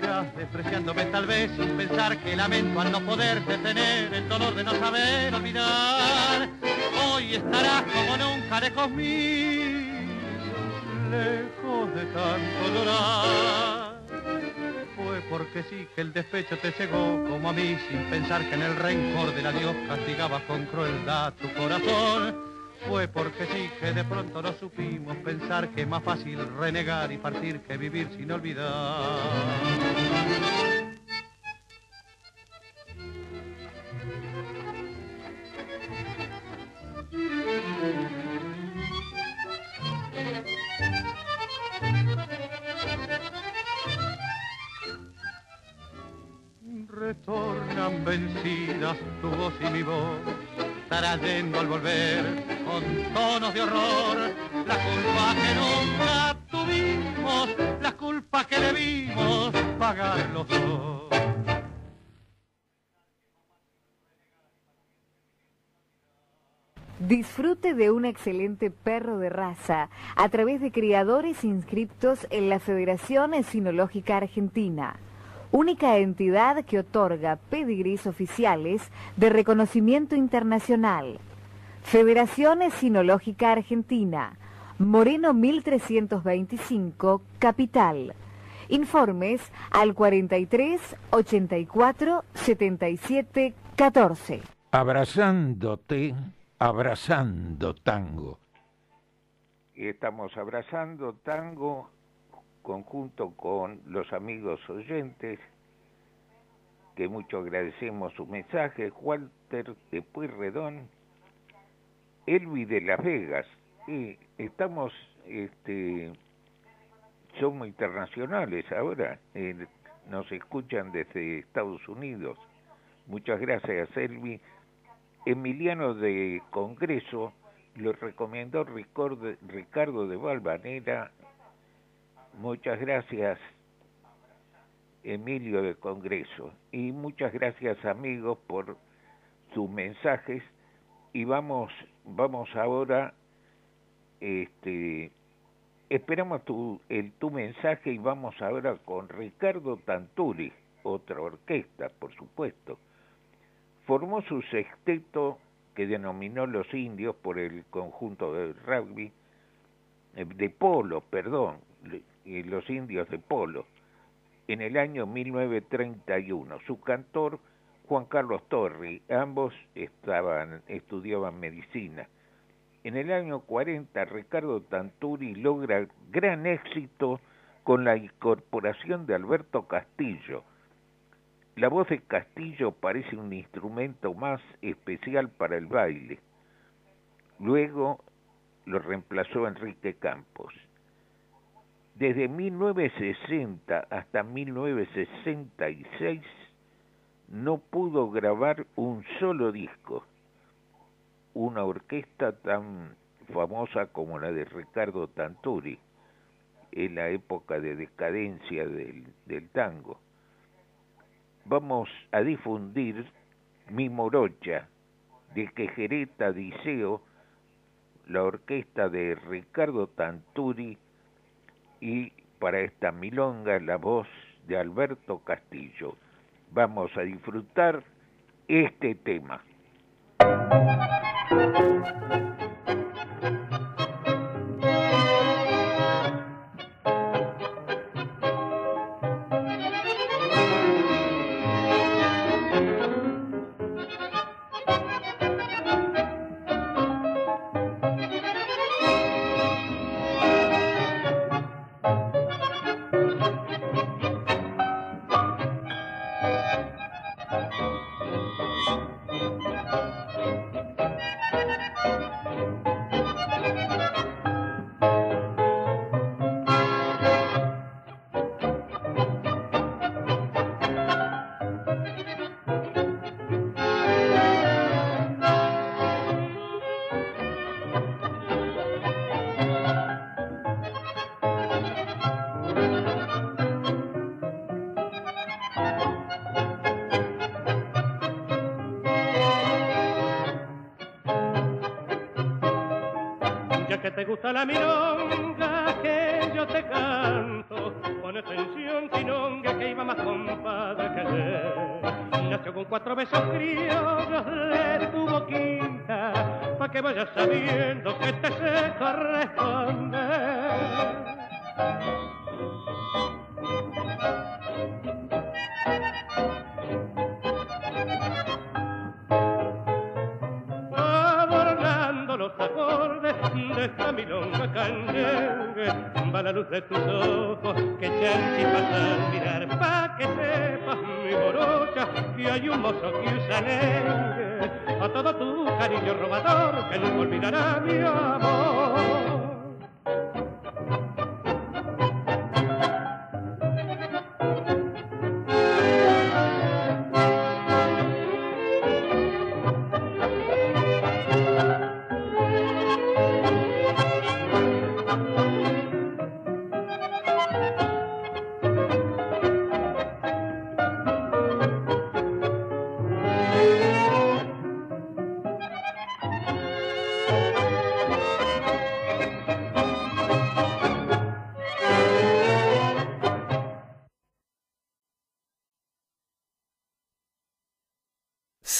vivirás despreciándome tal vez sin pensar que lamento al no poder detener el dolor de no saber olvidar. Hoy estarás como nunca lejos mío, lejos de tanto llorar. Fue porque sí que el despecho te cegó como a mí sin pensar que en el rencor del adiós castigaba con crueldad tu corazón. Fue porque sí que de pronto no supimos pensar que es más fácil renegar y partir que vivir sin olvidar. Retornan vencidas tu voz y mi voz, trayendo al volver con tonos de horror la culpa que nunca tuvimos, la culpa que debimos pagar los dos. Disfrute de un excelente perro de raza a través de criadores inscriptos en la Federación Esinológica Argentina, única entidad que otorga pedigrís oficiales de reconocimiento internacional. Federación Esinológica Argentina, Moreno 1325, Capital. Informes al 43 84 77 14. Abrazándote, abrazando tango. Y estamos abrazando tango conjunto con los amigos oyentes, que mucho agradecemos su mensaje, Walter de Pueyrredón, Elvi de Las Vegas, y estamos, este, somos internacionales ahora, nos escuchan desde Estados Unidos. Muchas gracias, Elvi. Emiliano de Congreso lo recomendó Ricardo de Valvanera. Muchas gracias, Emilio de Congreso. Y muchas gracias, amigos, por sus mensajes. Y vamos, vamos ahora, este, esperamos tu, el, tu mensaje y vamos ahora con Ricardo Tanturi, otra orquesta, por supuesto formó su sexteto que denominó Los Indios por el conjunto de rugby, eh, de polo, perdón, Los Indios de Polo, en el año 1931. Su cantor, Juan Carlos Torri, ambos estaban, estudiaban medicina. En el año 40, Ricardo Tanturi logra gran éxito con la incorporación de Alberto Castillo, la voz de Castillo parece un instrumento más especial para el baile. Luego lo reemplazó Enrique Campos. Desde 1960 hasta 1966 no pudo grabar un solo disco. Una orquesta tan famosa como la de Ricardo Tanturi, en la época de decadencia del, tango vamos a difundir Mi Morocha de Quejereta Diceo, la orquesta de Ricardo Tanturi y para esta milonga la voz de Alberto Castillo. Vamos a disfrutar este tema.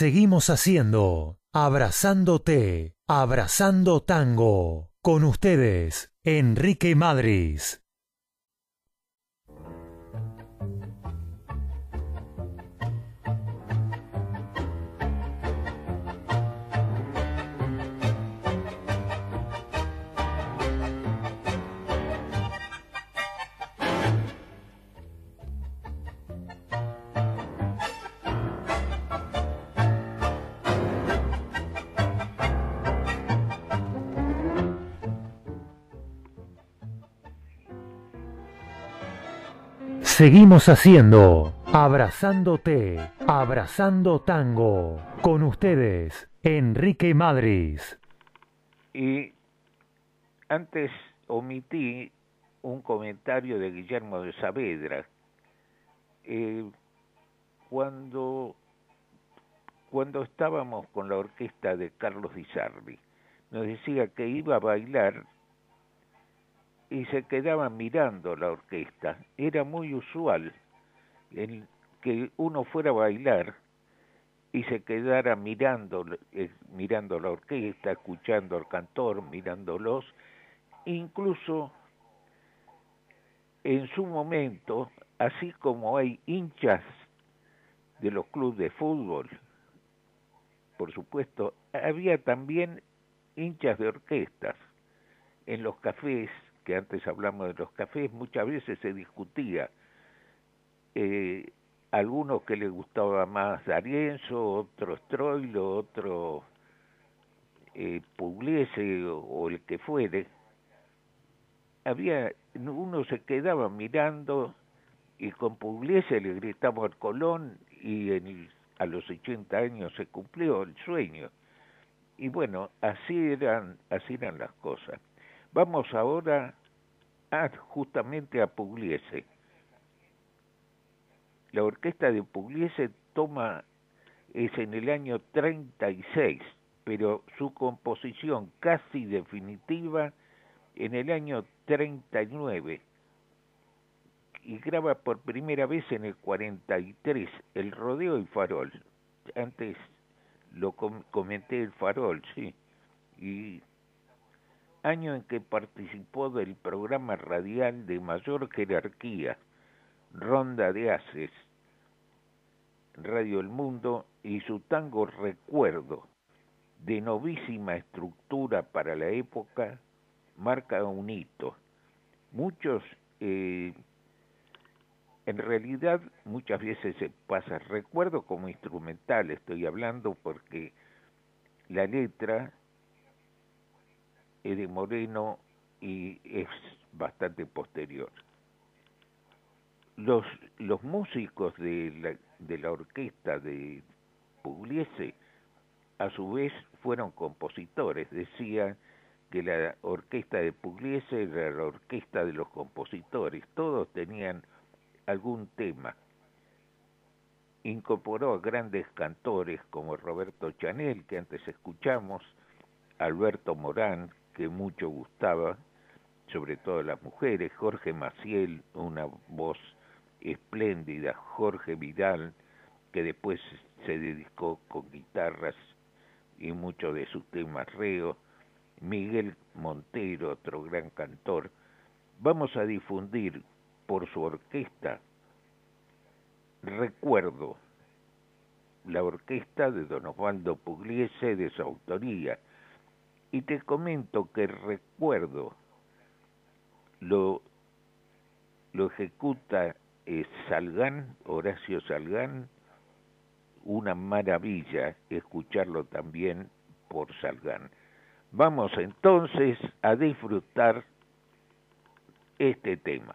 Seguimos haciendo Abrazándote, Abrazando Tango. Con ustedes, Enrique Madris. Seguimos haciendo Abrazándote, Abrazando Tango. Con ustedes, Enrique Madris. Y antes omití un comentario de Guillermo de Saavedra. Eh, cuando, cuando estábamos con la orquesta de Carlos Di Sarli, nos decía que iba a bailar y se quedaba mirando la orquesta. Era muy usual el que uno fuera a bailar y se quedara mirando, eh, mirando la orquesta, escuchando al cantor, mirándolos, incluso en su momento, así como hay hinchas de los clubes de fútbol, por supuesto, había también hinchas de orquestas en los cafés que antes hablamos de los cafés, muchas veces se discutía. Eh, algunos que les gustaba más Arienzo, otros Troilo, otro eh, Pugliese o, el que fuere. Había, uno se quedaba mirando y con Pugliese le gritaba al Colón y en, a los 80 años se cumplió el sueño. Y bueno, así eran, así eran las cosas. Vamos ahora a, justamente a Pugliese. La orquesta de Pugliese toma, es en el año 36, pero su composición casi definitiva en el año 39 y graba por primera vez en el 43 el rodeo y farol. Antes lo comenté el farol, sí. Y año en que participó del programa radial de mayor jerarquía, Ronda de Haces, Radio El Mundo y su tango Recuerdo, de novísima estructura para la época, marca un hito. Muchos, eh, en realidad, muchas veces se pasa recuerdo como instrumental, estoy hablando porque la letra es de Moreno y es bastante posterior. Los, los músicos de la, de la orquesta de Pugliese, a su vez, fueron compositores. Decía que la orquesta de Pugliese era la orquesta de los compositores. Todos tenían algún tema. Incorporó a grandes cantores como Roberto Chanel, que antes escuchamos, Alberto Morán, que mucho gustaba, sobre todo las mujeres, Jorge Maciel, una voz espléndida, Jorge Vidal, que después se dedicó con guitarras y muchos de sus temas reo, Miguel Montero, otro gran cantor. Vamos a difundir por su orquesta Recuerdo, la orquesta de don Osvaldo Pugliese de su autoría. Y te comento que Recuerdo lo, lo ejecuta eh, Salgán, Horacio Salgán, una maravilla escucharlo también por Salgán. Vamos entonces a disfrutar este tema.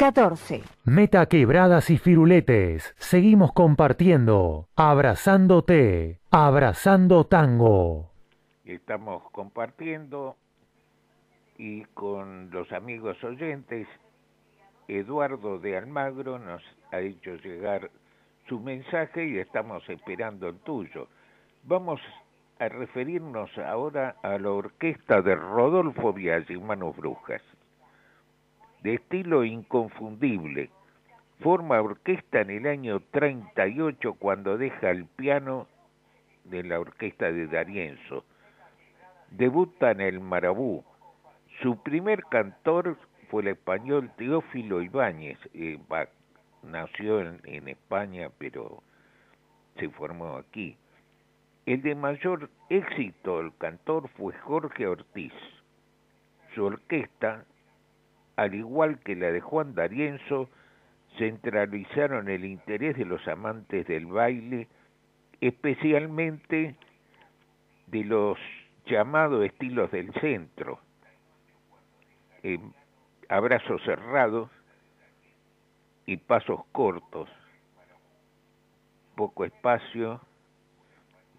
14. Meta quebradas y firuletes. Seguimos compartiendo. Abrazándote. Abrazando tango. Estamos compartiendo y con los amigos oyentes, Eduardo de Almagro nos ha hecho llegar su mensaje y estamos esperando el tuyo. Vamos a referirnos ahora a la orquesta de Rodolfo Viaggi, Manos Brujas. De estilo inconfundible, forma orquesta en el año 38 cuando deja el piano de la orquesta de Darienzo. Debuta en el Marabú. Su primer cantor fue el español Teófilo Ibáñez. Eh, nació en España, pero se formó aquí. El de mayor éxito del cantor fue Jorge Ortiz. Su orquesta, al igual que la de Juan D'Arienzo, centralizaron el interés de los amantes del baile especialmente de los llamados estilos del centro, abrazos cerrados y pasos cortos, poco espacio,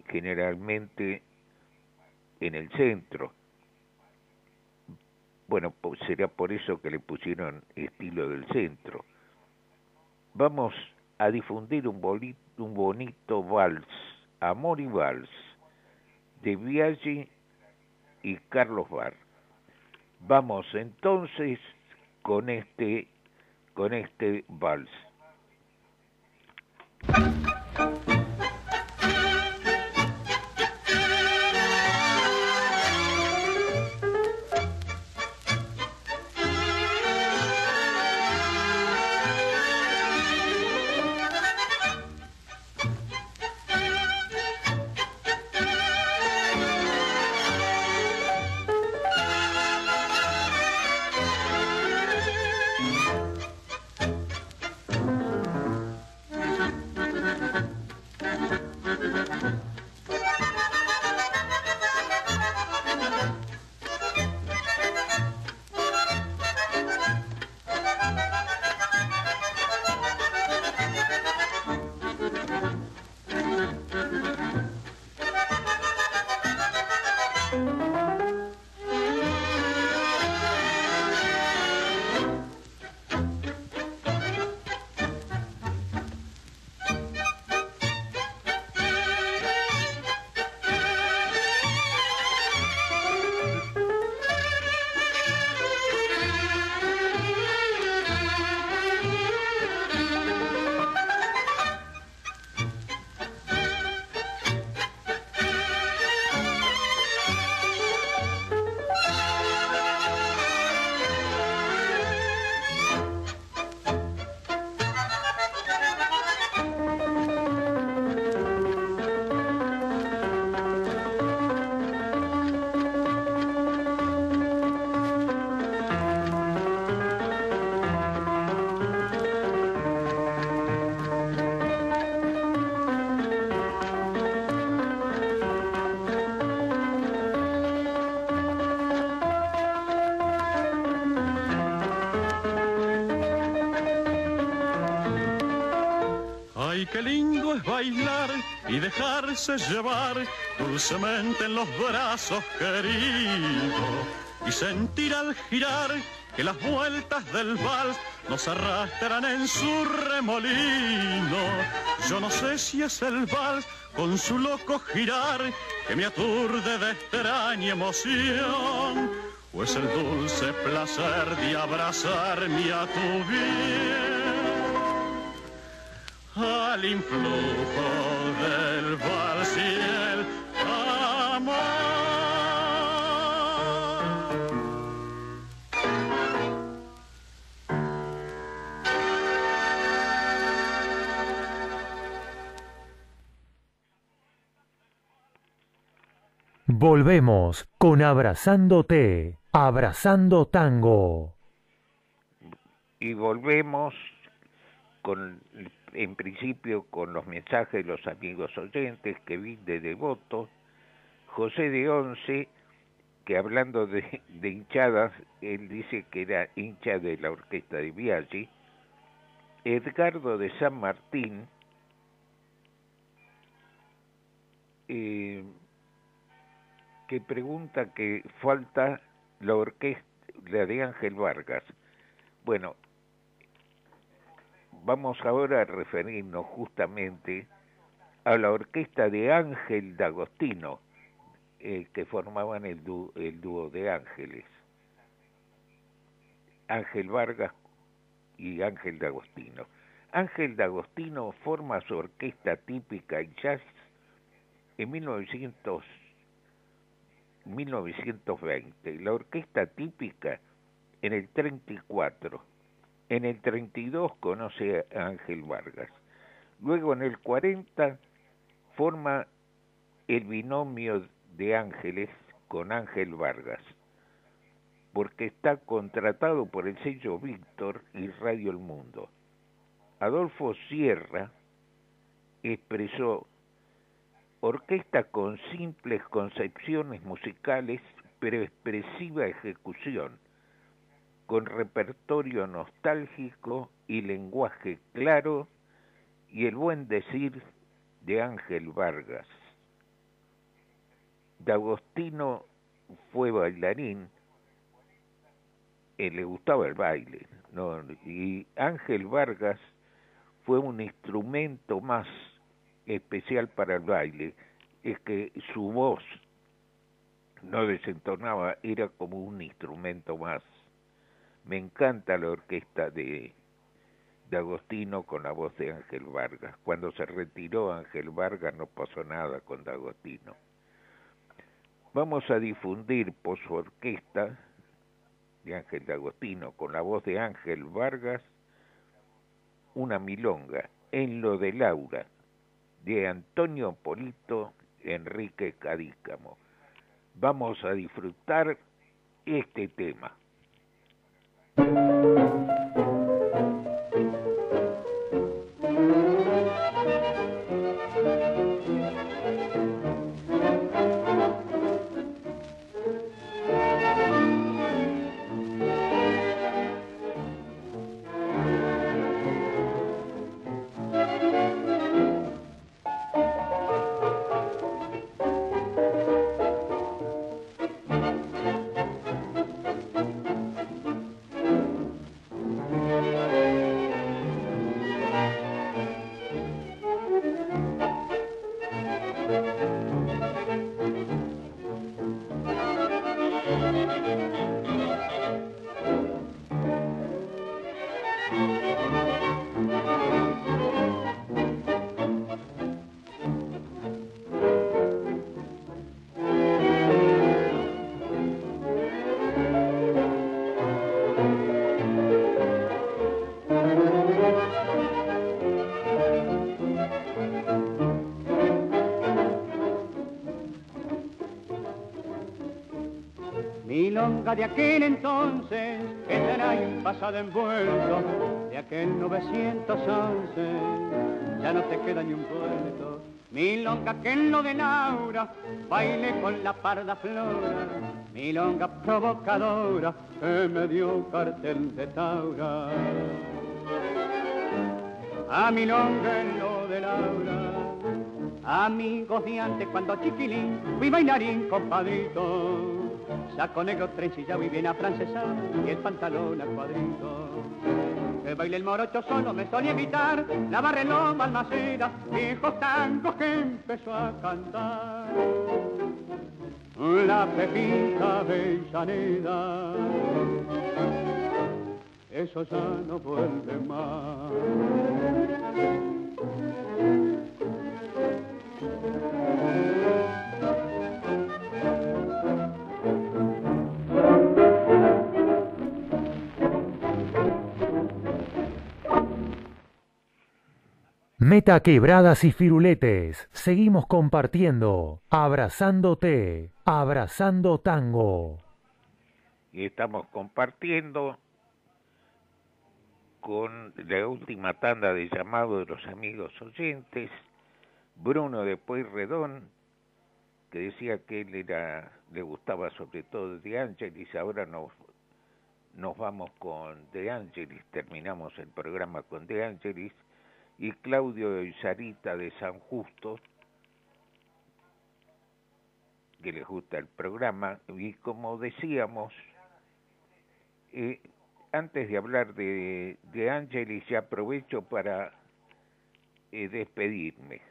generalmente en el centro. Bueno, será por eso que le pusieron estilo del centro. Vamos a difundir un, un bonito vals, Amor y Vals, de Viaggi y Carlos Bar. Vamos entonces con este con este vals. Dejarse llevar dulcemente en los brazos queridos y sentir al girar que las vueltas del vals nos arrastran en su remolino. Yo no sé si es el vals con su loco girar que me aturde de extraña emoción, o es el dulce placer de abrazarme a tu bien al influjo del vals y el amor. Volvemos con Abrazándote, Abrazando Tango. Y volvemos con en principio con los mensajes de los amigos oyentes que vi de devotos, José de Once, que hablando de, hinchadas, él dice que era hincha de la orquesta de Biaggi, Edgardo de San Martín, eh, que pregunta que falta la orquesta de Ángel Vargas. Bueno, vamos ahora a referirnos justamente a la orquesta de Ángel D'Agostino, eh, que formaban el, el dúo de Ángeles. Ángel Vargas y Ángel D'Agostino. Ángel D'Agostino forma su orquesta típica en jazz en 1900, 1920, la orquesta típica en el 34 en el 32 conoce a Ángel Vargas. Luego en el 40 forma el binomio de Ángeles con Ángel Vargas, porque está contratado por el sello Víctor y Radio El Mundo. Adolfo Sierra expresó orquesta con simples concepciones musicales pero expresiva ejecución, con repertorio nostálgico y lenguaje claro y el buen decir de Ángel Vargas. D'Agostino fue bailarín, eh, le gustaba el baile, y Ángel Vargas fue un instrumento más especial para el baile, es que su voz no desentonaba, era como un instrumento más. Me encanta la orquesta de, de Agostino con la voz de Ángel Vargas. Cuando se retiró Ángel Vargas no pasó nada con Agostino. Vamos a difundir por su orquesta de Ángel de Agostino con la voz de Ángel Vargas una milonga en lo de Laura de Antonio Polito Enrique Cadícamo vamos a disfrutar este tema. Música de aquel entonces que será pasado envuelto de aquel 911 ya no te queda ni un puerto milonga que en lo de Laura baile con la parda flora milonga provocadora que me dio cartel de Taura. A milonga en lo de Laura amigos de antes cuando chiquilín fui bailarín compadrito saco negro trencillado y bien afrancesado y el pantalón a cuadrito. Que baile el morocho solo me solía evitar, la barreló balmaceda, viejos tangos que empezó a cantar. La pepita Avellaneda, eso ya no vuelve más. Meta quebradas y firuletes. Seguimos compartiendo, abrazándote, abrazando tango. Y estamos compartiendo con la última tanda de llamado de los amigos oyentes, Bruno de Pueyrredón, que decía que él era, le gustaba sobre todo De Angelis, ahora nos, nos vamos con De Angelis, terminamos el programa con De Angelis, y Claudio y Sarita de San Justo, que les gusta el programa, y como decíamos, eh, antes de hablar de, de Ángeles, ya aprovecho para eh, despedirme.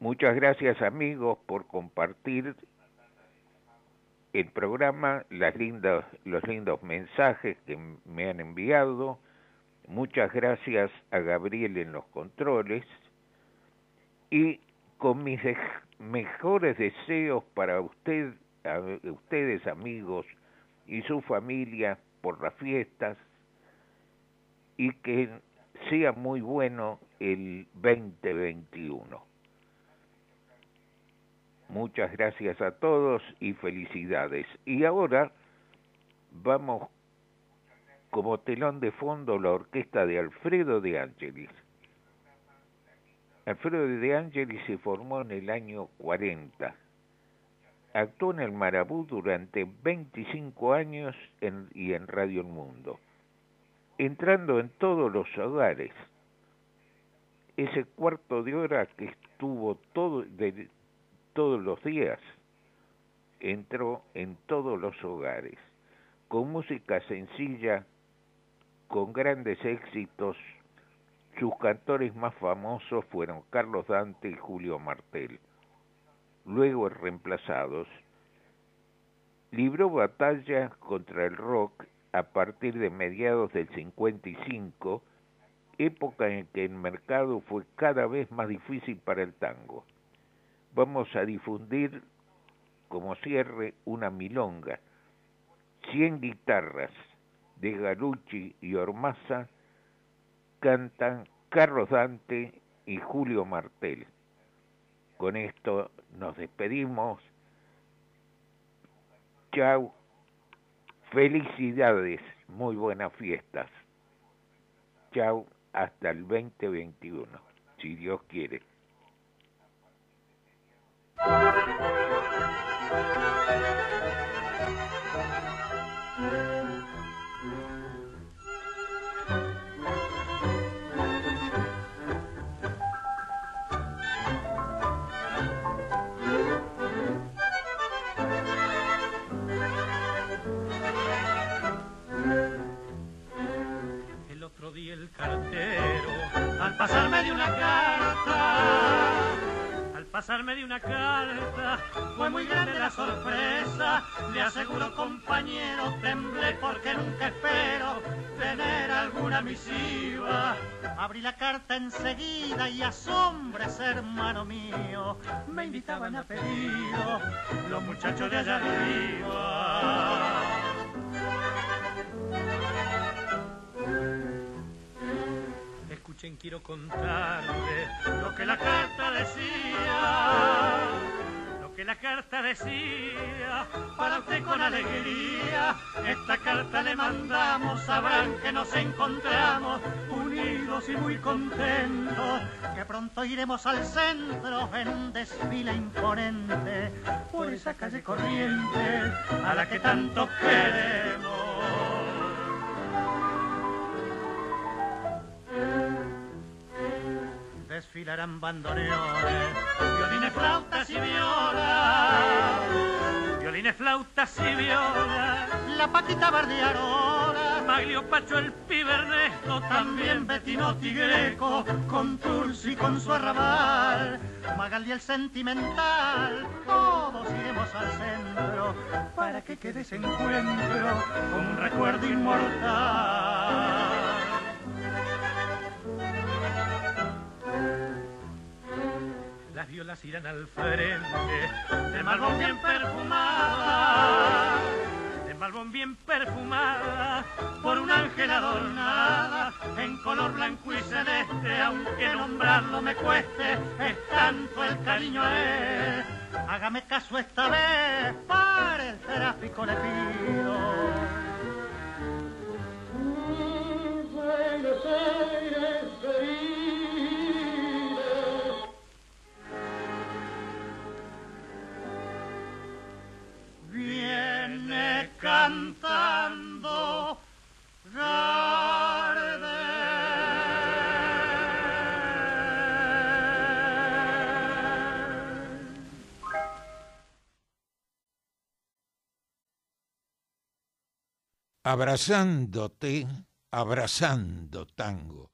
Muchas gracias amigos por compartir el programa, las lindas, los lindos mensajes que me han enviado Muchas gracias a Gabriel en los controles y con mis mejores deseos para usted, ustedes amigos y su familia por las fiestas y que sea muy bueno el 2021. Muchas gracias a todos y felicidades. Y ahora vamos como telón de fondo la orquesta de Alfredo de Ángeles. Alfredo de Angeli se formó en el año 40. Actuó en el Marabú durante 25 años y en Radio El Mundo, entrando en todos los hogares. Ese cuarto de hora que estuvo todo, todos los días, entró en todos los hogares, con música sencilla, con grandes éxitos. Sus cantores más famosos fueron Carlos Dante y Julio Martel luego reemplazados, libró batalla contra el rock a partir de mediados del 55, época en que el mercado fue cada vez más difícil para el tango. Vamos a difundir como cierre una milonga, 100 guitarras de Galucci y Ormaza cantan Carlos Dante y Julio Martel. Con esto nos despedimos. Chau. Felicidades. Muy buenas fiestas. Chau. Hasta el 2021. Si Dios quiere. Al pasarme de una carta. Al pasarme de una carta fue muy grande la sorpresa. Le aseguro, compañero, temblé porque nunca espero tener alguna misiva. Abrí la carta enseguida y asombres, hermano mío, me invitaban a pedido los muchachos de allá arriba. Quiero contarte lo que la carta decía. Lo que la carta decía, para usted con alegría, esta carta le mandamos, sabrán que nos encontramos unidos y muy contentos, que pronto iremos al centro en un desfile imponente por esa calle corriente a la que tanto queremos. Desfilarán bandoneones, violines, flautas y violas, violines, flautas y violas, la Paquita Bardiarona, Maglio Pacho el Pibernesto, también Betino Tigreco, con Tursi con su arrabal, Magaldi el Sentimental, todos iremos al centro para que quede ese encuentro con un recuerdo inmortal. Las violas irán al frente, de malbón bien perfumada, de malbón bien perfumada, por un ángel adornada, en color blanco y celeste, aunque nombrarlo me cueste, es tanto el cariño a. Hágame caso esta vez, para el tráfico le pido. Cantando Abrazándote, abrazando tango.